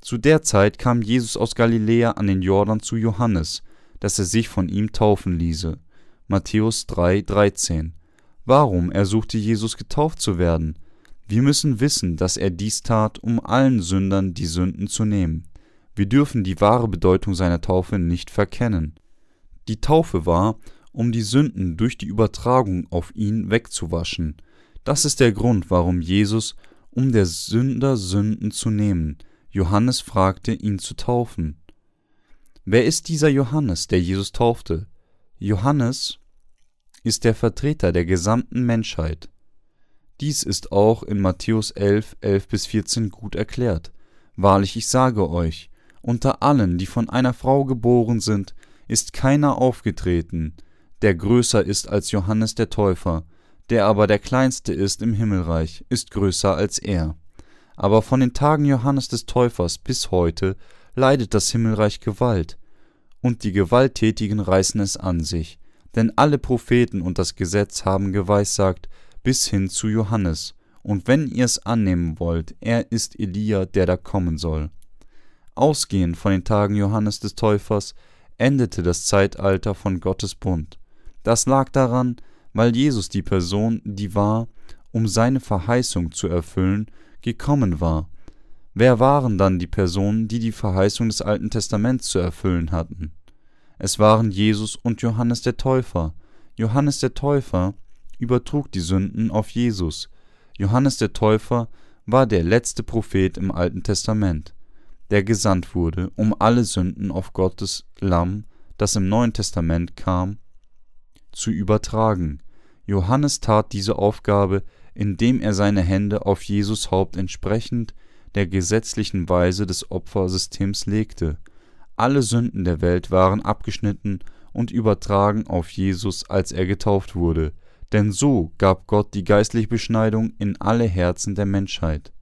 Zu der Zeit kam Jesus aus Galiläa an den Jordan zu Johannes, dass er sich von ihm taufen ließe. Matthäus 3,13. Warum ersuchte Jesus getauft zu werden? Wir müssen wissen, dass er dies tat, um allen Sündern die Sünden zu nehmen. Wir dürfen die wahre Bedeutung seiner Taufe nicht verkennen. Die Taufe war, um die Sünden durch die Übertragung auf ihn wegzuwaschen. Das ist der Grund, warum Jesus, um der Sünder Sünden zu nehmen, Johannes fragte, ihn zu taufen. Wer ist dieser Johannes, der Jesus taufte? Johannes ist der Vertreter der gesamten Menschheit. Dies ist auch in Matthäus 11, 11 bis 14 gut erklärt. Wahrlich, ich sage euch, unter allen, die von einer Frau geboren sind, ist keiner aufgetreten, der größer ist als Johannes der Täufer, der aber der kleinste ist im Himmelreich, ist größer als er. Aber von den Tagen Johannes des Täufers bis heute leidet das Himmelreich Gewalt, und die Gewalttätigen reißen es an sich, denn alle Propheten und das Gesetz haben geweissagt, bis hin zu Johannes, und wenn ihr es annehmen wollt, er ist Elia, der da kommen soll. Ausgehend von den Tagen Johannes des Täufers endete das Zeitalter von Gottes Bund. Das lag daran, weil Jesus die Person, die war, um seine Verheißung zu erfüllen, gekommen war. Wer waren dann die Personen, die die Verheißung des Alten Testaments zu erfüllen hatten? Es waren Jesus und Johannes der Täufer. Johannes der Täufer übertrug die Sünden auf Jesus. Johannes der Täufer war der letzte Prophet im Alten Testament, der gesandt wurde, um alle Sünden auf Gottes Lamm, das im Neuen Testament kam, zu übertragen. Johannes tat diese Aufgabe indem er seine Hände auf Jesus Haupt entsprechend der gesetzlichen Weise des Opfersystems legte. Alle Sünden der Welt waren abgeschnitten und übertragen auf Jesus, als er getauft wurde, denn so gab Gott die geistliche Beschneidung in alle Herzen der Menschheit.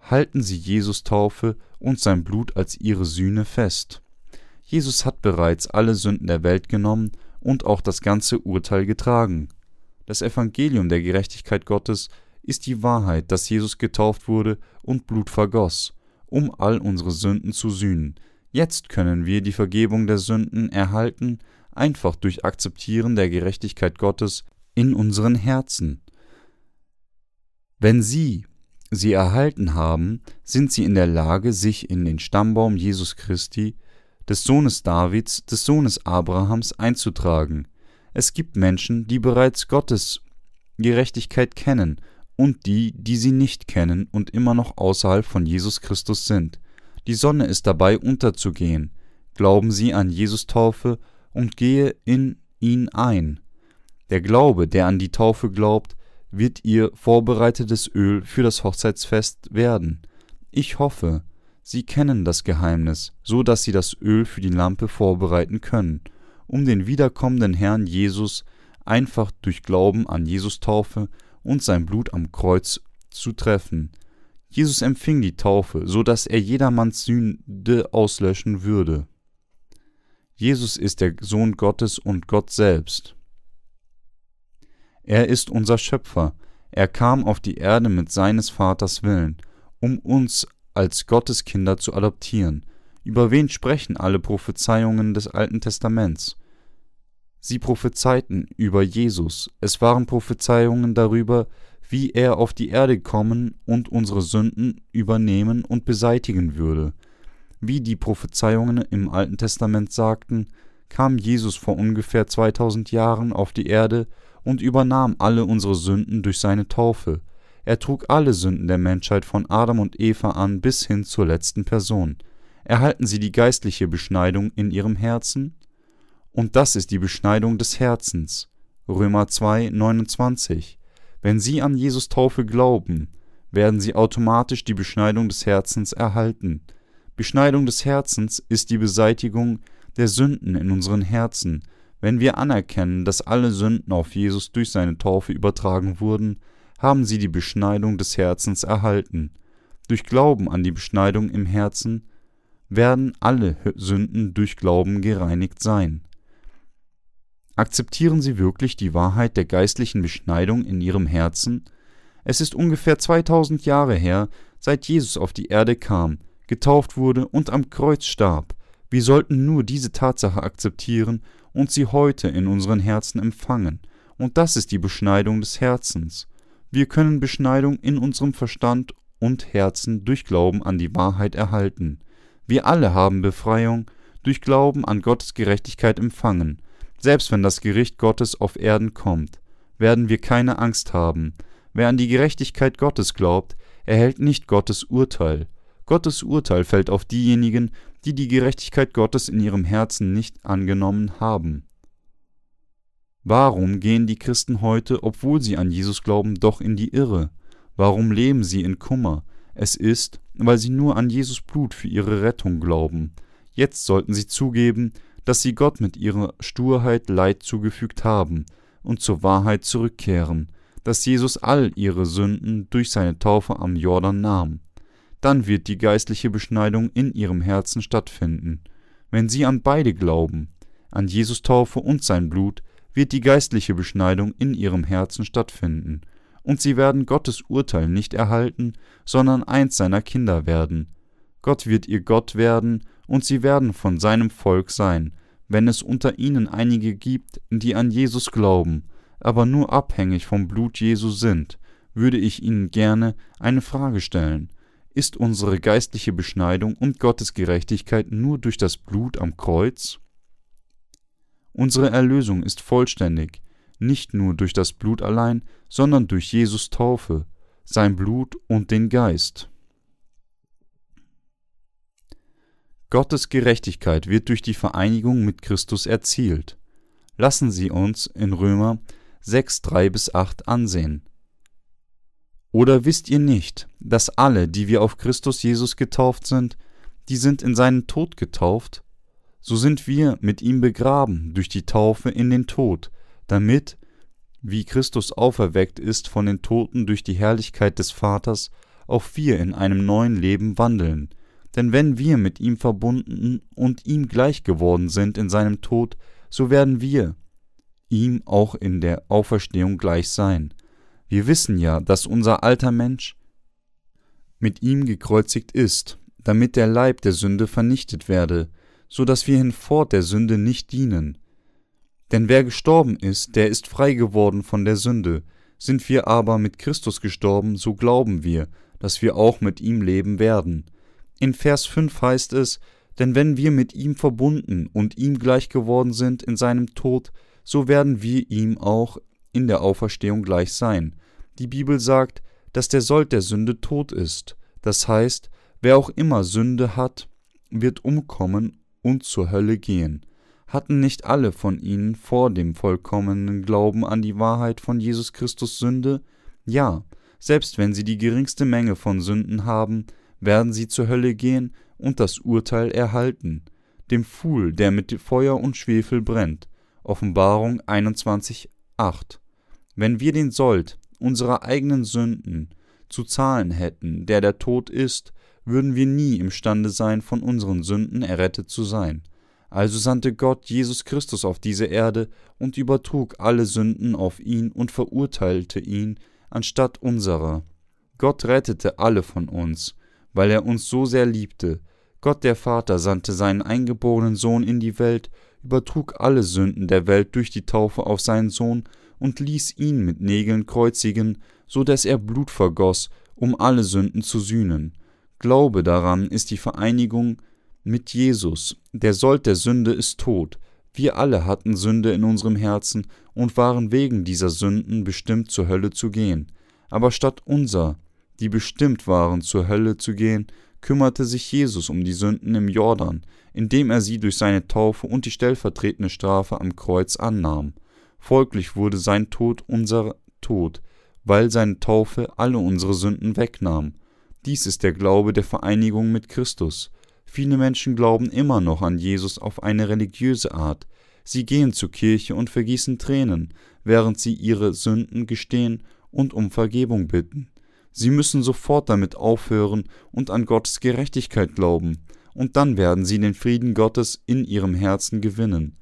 Halten Sie Jesus Taufe und sein Blut als Ihre Sühne fest. Jesus hat bereits alle Sünden der Welt genommen und auch das ganze Urteil getragen. Das Evangelium der Gerechtigkeit Gottes ist die Wahrheit, dass Jesus getauft wurde und Blut vergoss, um all unsere Sünden zu sühnen. Jetzt können wir die Vergebung der Sünden erhalten, einfach durch Akzeptieren der Gerechtigkeit Gottes in unseren Herzen. Wenn Sie sie erhalten haben, sind Sie in der Lage, sich in den Stammbaum Jesus Christi, des Sohnes Davids, des Sohnes Abrahams einzutragen. Es gibt Menschen, die bereits Gottes Gerechtigkeit kennen und die, die sie nicht kennen und immer noch außerhalb von Jesus Christus sind. Die Sonne ist dabei unterzugehen. Glauben Sie an Jesus Taufe und gehe in ihn ein. Der Glaube, der an die Taufe glaubt, wird ihr vorbereitetes Öl für das Hochzeitsfest werden. Ich hoffe, Sie kennen das Geheimnis, so dass Sie das Öl für die Lampe vorbereiten können, um den wiederkommenden Herrn Jesus einfach durch Glauben an Jesus Taufe und sein Blut am Kreuz zu treffen. Jesus empfing die Taufe, so dass er jedermanns Sünde auslöschen würde. Jesus ist der Sohn Gottes und Gott selbst. Er ist unser Schöpfer. Er kam auf die Erde mit seines Vaters Willen, um uns als Gottes Kinder zu adoptieren. Über wen sprechen alle Prophezeiungen des Alten Testaments? Sie prophezeiten über Jesus. Es waren Prophezeiungen darüber, wie er auf die Erde kommen und unsere Sünden übernehmen und beseitigen würde. Wie die Prophezeiungen im Alten Testament sagten, kam Jesus vor ungefähr 2000 Jahren auf die Erde und übernahm alle unsere Sünden durch seine Taufe. Er trug alle Sünden der Menschheit von Adam und Eva an bis hin zur letzten Person. Erhalten sie die geistliche Beschneidung in ihrem Herzen? Und das ist die Beschneidung des Herzens. Römer 2, 29. Wenn sie an Jesus Taufe glauben, werden sie automatisch die Beschneidung des Herzens erhalten. Beschneidung des Herzens ist die Beseitigung der Sünden in unseren Herzen, wenn wir anerkennen, dass alle Sünden auf Jesus durch seine Taufe übertragen wurden, haben sie die Beschneidung des Herzens erhalten. Durch Glauben an die Beschneidung im Herzen werden alle Sünden durch Glauben gereinigt sein. Akzeptieren Sie wirklich die Wahrheit der geistlichen Beschneidung in Ihrem Herzen? Es ist ungefähr 2000 Jahre her, seit Jesus auf die Erde kam, getauft wurde und am Kreuz starb. Wir sollten nur diese Tatsache akzeptieren und sie heute in unseren Herzen empfangen. Und das ist die Beschneidung des Herzens. Wir können Beschneidung in unserem Verstand und Herzen durch Glauben an die Wahrheit erhalten. Wir alle haben Befreiung durch Glauben an Gottes Gerechtigkeit empfangen. Selbst wenn das Gericht Gottes auf Erden kommt, werden wir keine Angst haben. Wer an die Gerechtigkeit Gottes glaubt, erhält nicht Gottes Urteil. Gottes Urteil fällt auf diejenigen, die die Gerechtigkeit Gottes in ihrem Herzen nicht angenommen haben. Warum gehen die Christen heute, obwohl sie an Jesus glauben, doch in die Irre? Warum leben sie in Kummer? Es ist, weil sie nur an Jesus Blut für ihre Rettung glauben. Jetzt sollten sie zugeben, dass sie Gott mit ihrer Sturheit Leid zugefügt haben und zur Wahrheit zurückkehren, dass Jesus all ihre Sünden durch seine Taufe am Jordan nahm dann wird die geistliche Beschneidung in ihrem Herzen stattfinden. Wenn sie an beide glauben, an Jesus Taufe und sein Blut, wird die geistliche Beschneidung in ihrem Herzen stattfinden, und sie werden Gottes Urteil nicht erhalten, sondern eins seiner Kinder werden. Gott wird ihr Gott werden, und sie werden von seinem Volk sein, wenn es unter ihnen einige gibt, die an Jesus glauben, aber nur abhängig vom Blut Jesu sind, würde ich ihnen gerne eine Frage stellen. Ist unsere geistliche Beschneidung und Gottes Gerechtigkeit nur durch das Blut am Kreuz? Unsere Erlösung ist vollständig, nicht nur durch das Blut allein, sondern durch Jesus Taufe, sein Blut und den Geist. Gottes Gerechtigkeit wird durch die Vereinigung mit Christus erzielt. Lassen Sie uns in Römer 6, 3 bis 8 ansehen. Oder wisst ihr nicht, dass alle, die wir auf Christus Jesus getauft sind, die sind in seinen Tod getauft? So sind wir mit ihm begraben durch die Taufe in den Tod, damit, wie Christus auferweckt ist von den Toten durch die Herrlichkeit des Vaters, auch wir in einem neuen Leben wandeln. Denn wenn wir mit ihm verbunden und ihm gleich geworden sind in seinem Tod, so werden wir ihm auch in der Auferstehung gleich sein Wir wissen ja, dass unser alter Mensch mit ihm gekreuzigt ist, damit der Leib der Sünde vernichtet werde, so dass wir hinfort der Sünde nicht dienen. Denn wer gestorben ist, der ist frei geworden von der Sünde. Sind wir aber mit Christus gestorben, so glauben wir, dass wir auch mit ihm leben werden. In Vers 5 heißt es, denn wenn wir mit ihm verbunden und ihm gleich geworden sind in seinem Tod, so werden wir ihm auch in der Auferstehung gleich sein. Die Bibel sagt, dass der Sold der Sünde tot ist. Das heißt, wer auch immer Sünde hat, wird umkommen und zur Hölle gehen. Hatten nicht alle von ihnen vor dem vollkommenen Glauben an die Wahrheit von Jesus Christus Sünde? Ja, selbst wenn sie die geringste Menge von Sünden haben, werden sie zur Hölle gehen und das Urteil erhalten, dem Pfuhl, der mit Feuer und Schwefel brennt. Offenbarung 21, 8. Wenn wir den Sold unserer eigenen Sünden zu zahlen hätten, der der Tod ist, würden wir nie imstande sein, von unseren Sünden errettet zu sein. Also sandte Gott Jesus Christus auf diese Erde und übertrug alle Sünden auf ihn und verurteilte ihn anstatt unserer. Gott rettete alle von uns, weil er uns so sehr liebte. Gott der Vater sandte seinen eingeborenen Sohn in die Welt, übertrug alle Sünden der Welt durch die Taufe auf seinen Sohn und ließ ihn mit Nägeln kreuzigen, so dass er Blut vergoß, um alle Sünden zu sühnen. Glaube daran ist die Vereinigung mit Jesus. Der Sold der Sünde ist tot. Wir alle hatten Sünde in unserem Herzen und waren wegen dieser Sünden bestimmt zur Hölle zu gehen. Aber statt unser, die bestimmt waren zur Hölle zu gehen, kümmerte sich Jesus um die Sünden im Jordan, indem er sie durch seine Taufe und die stellvertretende Strafe am Kreuz annahm. Folglich wurde sein Tod unser Tod, weil seine Taufe alle unsere Sünden wegnahm. Dies ist der Glaube der Vereinigung mit Christus. Viele Menschen glauben immer noch an Jesus auf eine religiöse Art. Sie gehen zur Kirche und vergießen Tränen, während sie ihre Sünden gestehen und um Vergebung bitten. Sie müssen sofort damit aufhören und an Gottes Gerechtigkeit glauben, und dann werden sie den Frieden Gottes in ihrem Herzen gewinnen.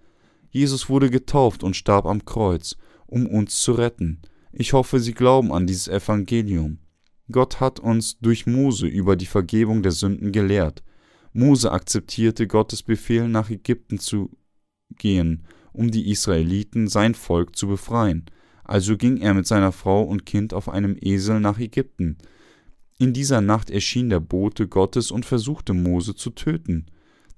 Jesus wurde getauft und starb am Kreuz, um uns zu retten. Ich hoffe, Sie glauben an dieses Evangelium. Gott hat uns durch Mose über die Vergebung der Sünden gelehrt. Mose akzeptierte Gottes Befehl, nach Ägypten zu gehen, um die Israeliten, sein Volk, zu befreien. Also ging er mit seiner Frau und Kind auf einem Esel nach Ägypten. In dieser Nacht erschien der Bote Gottes und versuchte Mose zu töten.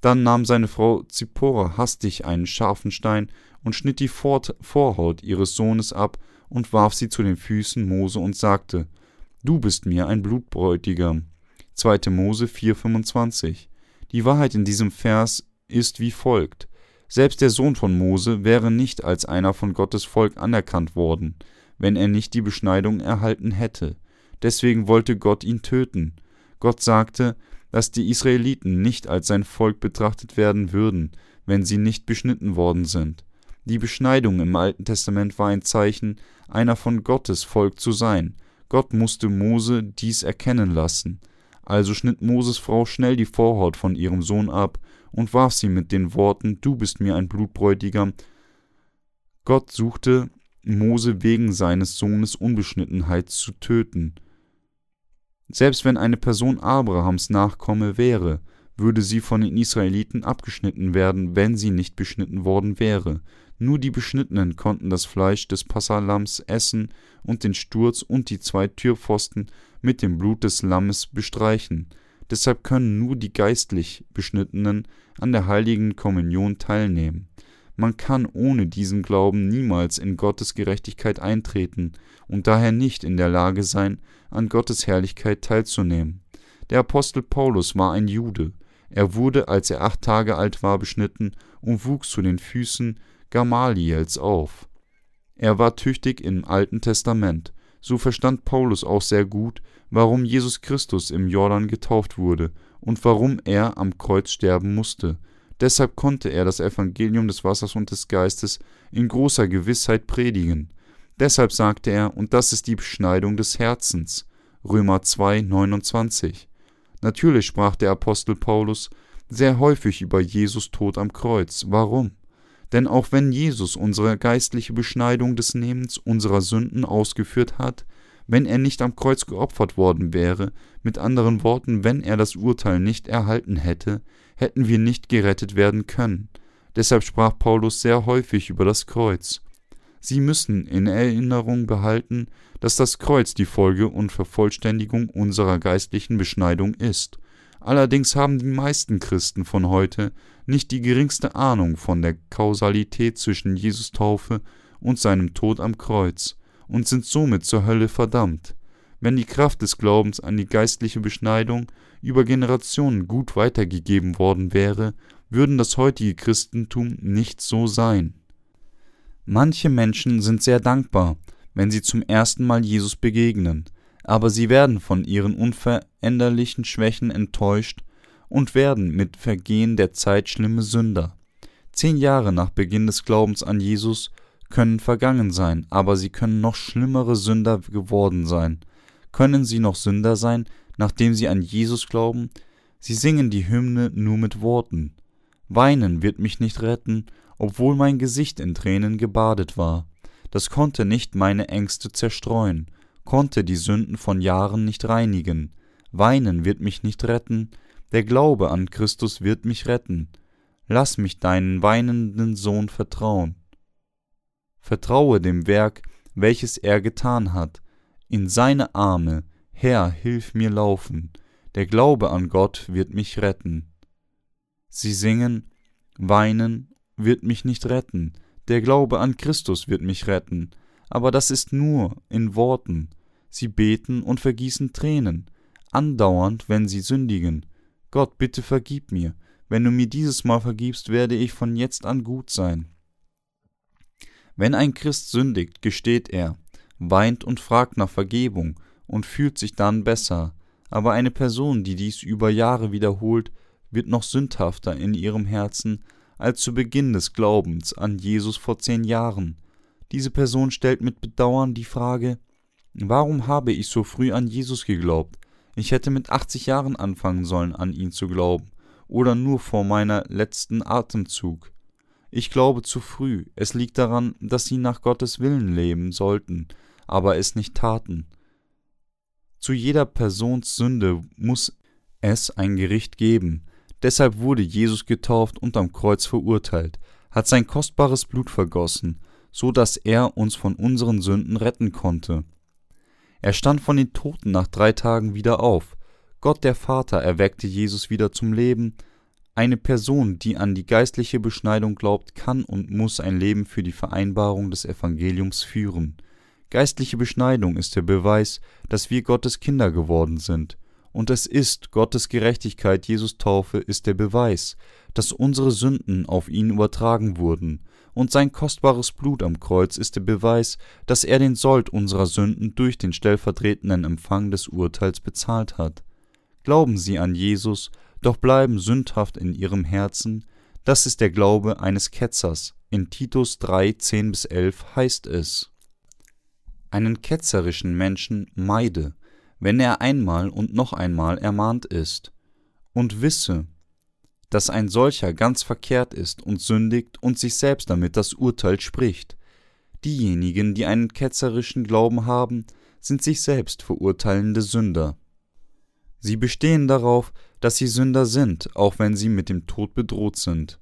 Dann nahm seine Frau Zippora hastig einen scharfen Stein und schnitt die Vorhaut ihres Sohnes ab und warf sie zu den Füßen Mose und sagte, Du bist mir ein Blutbräutigam. 2. Mose 4,25. Die Wahrheit in diesem Vers ist wie folgt. Selbst der Sohn von Mose wäre nicht als einer von Gottes Volk anerkannt worden, wenn er nicht die Beschneidung erhalten hätte. Deswegen wollte Gott ihn töten. Gott sagte, dass die Israeliten nicht als sein Volk betrachtet werden würden, wenn sie nicht beschnitten worden sind. Die Beschneidung im Alten Testament war ein Zeichen, einer von Gottes Volk zu sein. Gott musste Mose dies erkennen lassen. Also schnitt Moses Frau schnell die Vorhaut von ihrem Sohn ab und warf sie mit den Worten Du bist mir ein Blutbräutigam. Gott suchte Mose wegen seines Sohnes Unbeschnittenheit zu töten. Selbst wenn eine Person Abrahams Nachkomme wäre, würde sie von den Israeliten abgeschnitten werden, wenn sie nicht beschnitten worden wäre. Nur die Beschnittenen konnten das Fleisch des Passalams essen und den Sturz und die zwei Türpfosten mit dem Blut des Lammes bestreichen. Deshalb können nur die geistlich Beschnittenen an der heiligen Kommunion teilnehmen. Man kann ohne diesen Glauben niemals in Gottes Gerechtigkeit eintreten und daher nicht in der Lage sein, an Gottes Herrlichkeit teilzunehmen. Der Apostel Paulus war ein Jude. Er wurde, als er acht Tage alt war, beschnitten und wuchs zu den Füßen Gamaliels auf. Er war tüchtig im Alten Testament. So verstand Paulus auch sehr gut, warum Jesus Christus im Jordan getauft wurde und warum er am Kreuz sterben musste. Deshalb konnte er das Evangelium des Wassers und des Geistes in großer Gewissheit predigen. Deshalb sagte er, und das ist die Beschneidung des Herzens. Römer 2, 29. Natürlich sprach der Apostel Paulus sehr häufig über Jesus Tod am Kreuz. Warum? Denn auch wenn Jesus unsere geistliche Beschneidung des Nehmens unserer Sünden ausgeführt hat, wenn er nicht am Kreuz geopfert worden wäre, mit anderen Worten, wenn er das Urteil nicht erhalten hätte, hätten wir nicht gerettet werden können. Deshalb sprach Paulus sehr häufig über das Kreuz. Sie müssen in Erinnerung behalten, dass das Kreuz die Folge und Vervollständigung unserer geistlichen Beschneidung ist. Allerdings haben die meisten Christen von heute nicht die geringste Ahnung von der Kausalität zwischen Jesus Taufe und seinem Tod am Kreuz und sind somit zur Hölle verdammt. Wenn die Kraft des Glaubens an die geistliche Beschneidung über Generationen gut weitergegeben worden wäre, würden das heutige Christentum nicht so sein. Manche Menschen sind sehr dankbar, wenn sie zum ersten Mal Jesus begegnen, aber sie werden von ihren unveränderlichen Schwächen enttäuscht und werden mit Vergehen der Zeit schlimme Sünder. Zehn Jahre nach Beginn des Glaubens an Jesus können vergangen sein, aber sie können noch schlimmere Sünder geworden sein. Können sie noch Sünder sein, nachdem sie an Jesus glauben? Sie singen die Hymne nur mit Worten. Weinen wird mich nicht retten, obwohl mein Gesicht in Tränen gebadet war. Das konnte nicht meine Ängste zerstreuen, konnte die Sünden von Jahren nicht reinigen. Weinen wird mich nicht retten, der Glaube an Christus wird mich retten. Lass mich deinen weinenden Sohn vertrauen. Vertraue dem Werk, welches er getan hat. In seine Arme, Herr, hilf mir laufen. Der Glaube an Gott wird mich retten. Sie singen, weinen wird mich nicht retten, der Glaube an Christus wird mich retten, aber das ist nur in Worten. Sie beten und vergießen Tränen, andauernd, wenn sie sündigen. Gott, bitte vergib mir. Wenn du mir dieses Mal vergibst, werde ich von jetzt an gut sein. Wenn ein Christ sündigt, gesteht er, weint und fragt nach Vergebung und fühlt sich dann besser. Aber eine Person, die dies über Jahre wiederholt, wird noch sündhafter in ihrem Herzen als zu Beginn des Glaubens an Jesus vor zehn Jahren. Diese Person stellt mit Bedauern die Frage, warum habe ich so früh an Jesus geglaubt? Ich hätte mit 80 Jahren anfangen sollen, an ihn zu glauben, oder nur vor meiner letzten Atemzug. Ich glaube zu früh. Es liegt daran, dass sie nach Gottes Willen leben sollten, aber es nicht taten. Zu jeder Persons Sünde muss es ein Gericht geben, Deshalb wurde Jesus getauft und am Kreuz verurteilt, hat sein kostbares Blut vergossen, so dass er uns von unseren Sünden retten konnte. Er stand von den Toten nach drei Tagen wieder auf. Gott der Vater erweckte Jesus wieder zum Leben. Eine Person, die an die geistliche Beschneidung glaubt, kann und muss ein Leben für die Vereinbarung des Evangeliums führen. Geistliche Beschneidung ist der Beweis, dass wir Gottes Kinder geworden sind und es ist Gottes Gerechtigkeit, Jesus Taufe ist der Beweis, dass unsere Sünden auf ihn übertragen wurden, und sein kostbares Blut am Kreuz ist der Beweis, dass er den Sold unserer Sünden durch den stellvertretenden Empfang des Urteils bezahlt hat. Glauben Sie an Jesus, doch bleiben sündhaft in Ihrem Herzen, das ist der Glaube eines Ketzers. In Titus 3, 10 bis 11 heißt es: Einen ketzerischen Menschen meide, wenn er einmal und noch einmal ermahnt ist, und wisse, dass ein solcher ganz verkehrt ist und sündigt und sich selbst damit das Urteil spricht. Diejenigen, die einen ketzerischen Glauben haben, sind sich selbst verurteilende Sünder. Sie bestehen darauf, dass sie Sünder sind, auch wenn sie mit dem Tod bedroht sind.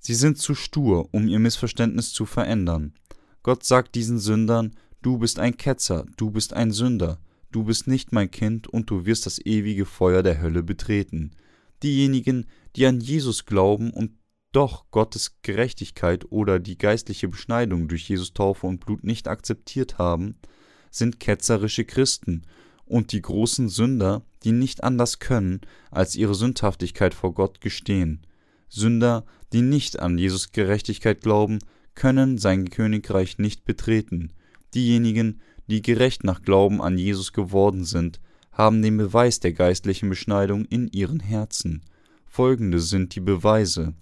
Sie sind zu stur, um ihr Missverständnis zu verändern. Gott sagt diesen Sündern, du bist ein Ketzer, du bist ein Sünder, Du bist nicht mein Kind und du wirst das ewige Feuer der Hölle betreten. Diejenigen, die an Jesus glauben und doch Gottes Gerechtigkeit oder die geistliche Beschneidung durch Jesus Taufe und Blut nicht akzeptiert haben, sind ketzerische Christen und die großen Sünder, die nicht anders können, als ihre Sündhaftigkeit vor Gott gestehen. Sünder, die nicht an Jesus Gerechtigkeit glauben, können sein Königreich nicht betreten. Diejenigen, die gerecht nach Glauben an Jesus geworden sind, haben den Beweis der geistlichen Beschneidung in ihren Herzen. Folgende sind die Beweise.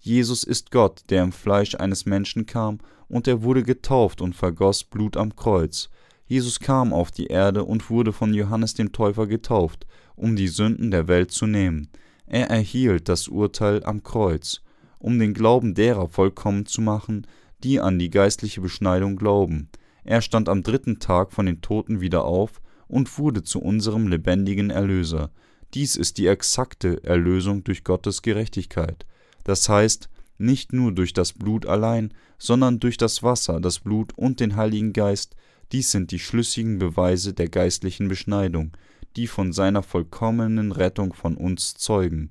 Jesus ist Gott, der im Fleisch eines Menschen kam, und er wurde getauft und vergoss Blut am Kreuz. Jesus kam auf die Erde und wurde von Johannes dem Täufer getauft, um die Sünden der Welt zu nehmen. Er erhielt das Urteil am Kreuz, um den Glauben derer vollkommen zu machen, die an die geistliche Beschneidung glauben. Er stand am dritten Tag von den Toten wieder auf und wurde zu unserem lebendigen Erlöser. Dies ist die exakte Erlösung durch Gottes Gerechtigkeit. Das heißt, nicht nur durch das Blut allein, sondern durch das Wasser, das Blut und den Heiligen Geist, dies sind die schlüssigen Beweise der geistlichen Beschneidung, die von seiner vollkommenen Rettung von uns zeugen.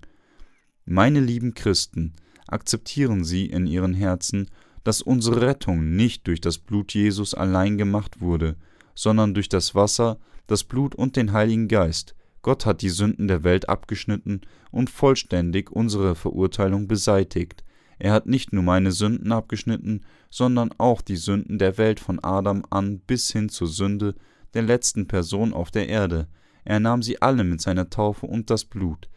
Meine lieben Christen, akzeptieren Sie in Ihren Herzen, dass unsere Rettung nicht durch das Blut Jesus allein gemacht wurde, sondern durch das Wasser, das Blut und den Heiligen Geist. Gott hat die Sünden der Welt abgeschnitten und vollständig unsere Verurteilung beseitigt. Er hat nicht nur meine Sünden abgeschnitten, sondern auch die Sünden der Welt von Adam an bis hin zur Sünde der letzten Person auf der Erde. Er nahm sie alle mit seiner Taufe und das Blut.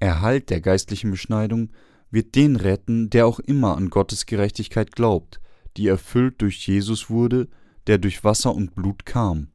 Erhalt der geistlichen Beschneidung wird den retten, der auch immer an Gottes Gerechtigkeit glaubt, die erfüllt durch Jesus wurde, der durch Wasser und Blut kam.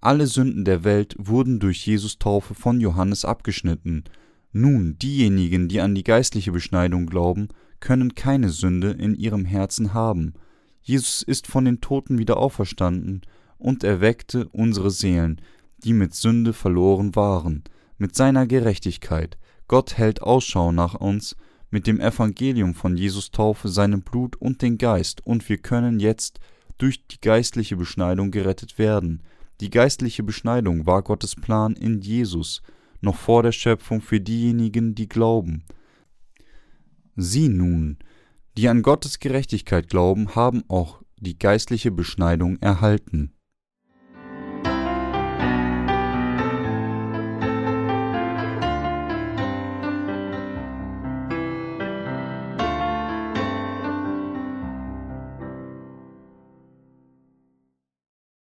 Alle Sünden der Welt wurden durch Jesus Taufe von Johannes abgeschnitten. Nun, diejenigen, die an die geistliche Beschneidung glauben, können keine Sünde in ihrem Herzen haben. Jesus ist von den Toten wieder auferstanden und erweckte unsere Seelen, die mit Sünde verloren waren, mit seiner Gerechtigkeit. Gott hält Ausschau nach uns mit dem Evangelium von Jesus Taufe, seinem Blut und den Geist, und wir können jetzt durch die geistliche Beschneidung gerettet werden. Die geistliche Beschneidung war Gottes Plan in Jesus, noch vor der Schöpfung für diejenigen, die glauben. Sie nun, die an Gottes Gerechtigkeit glauben, haben auch die geistliche Beschneidung erhalten.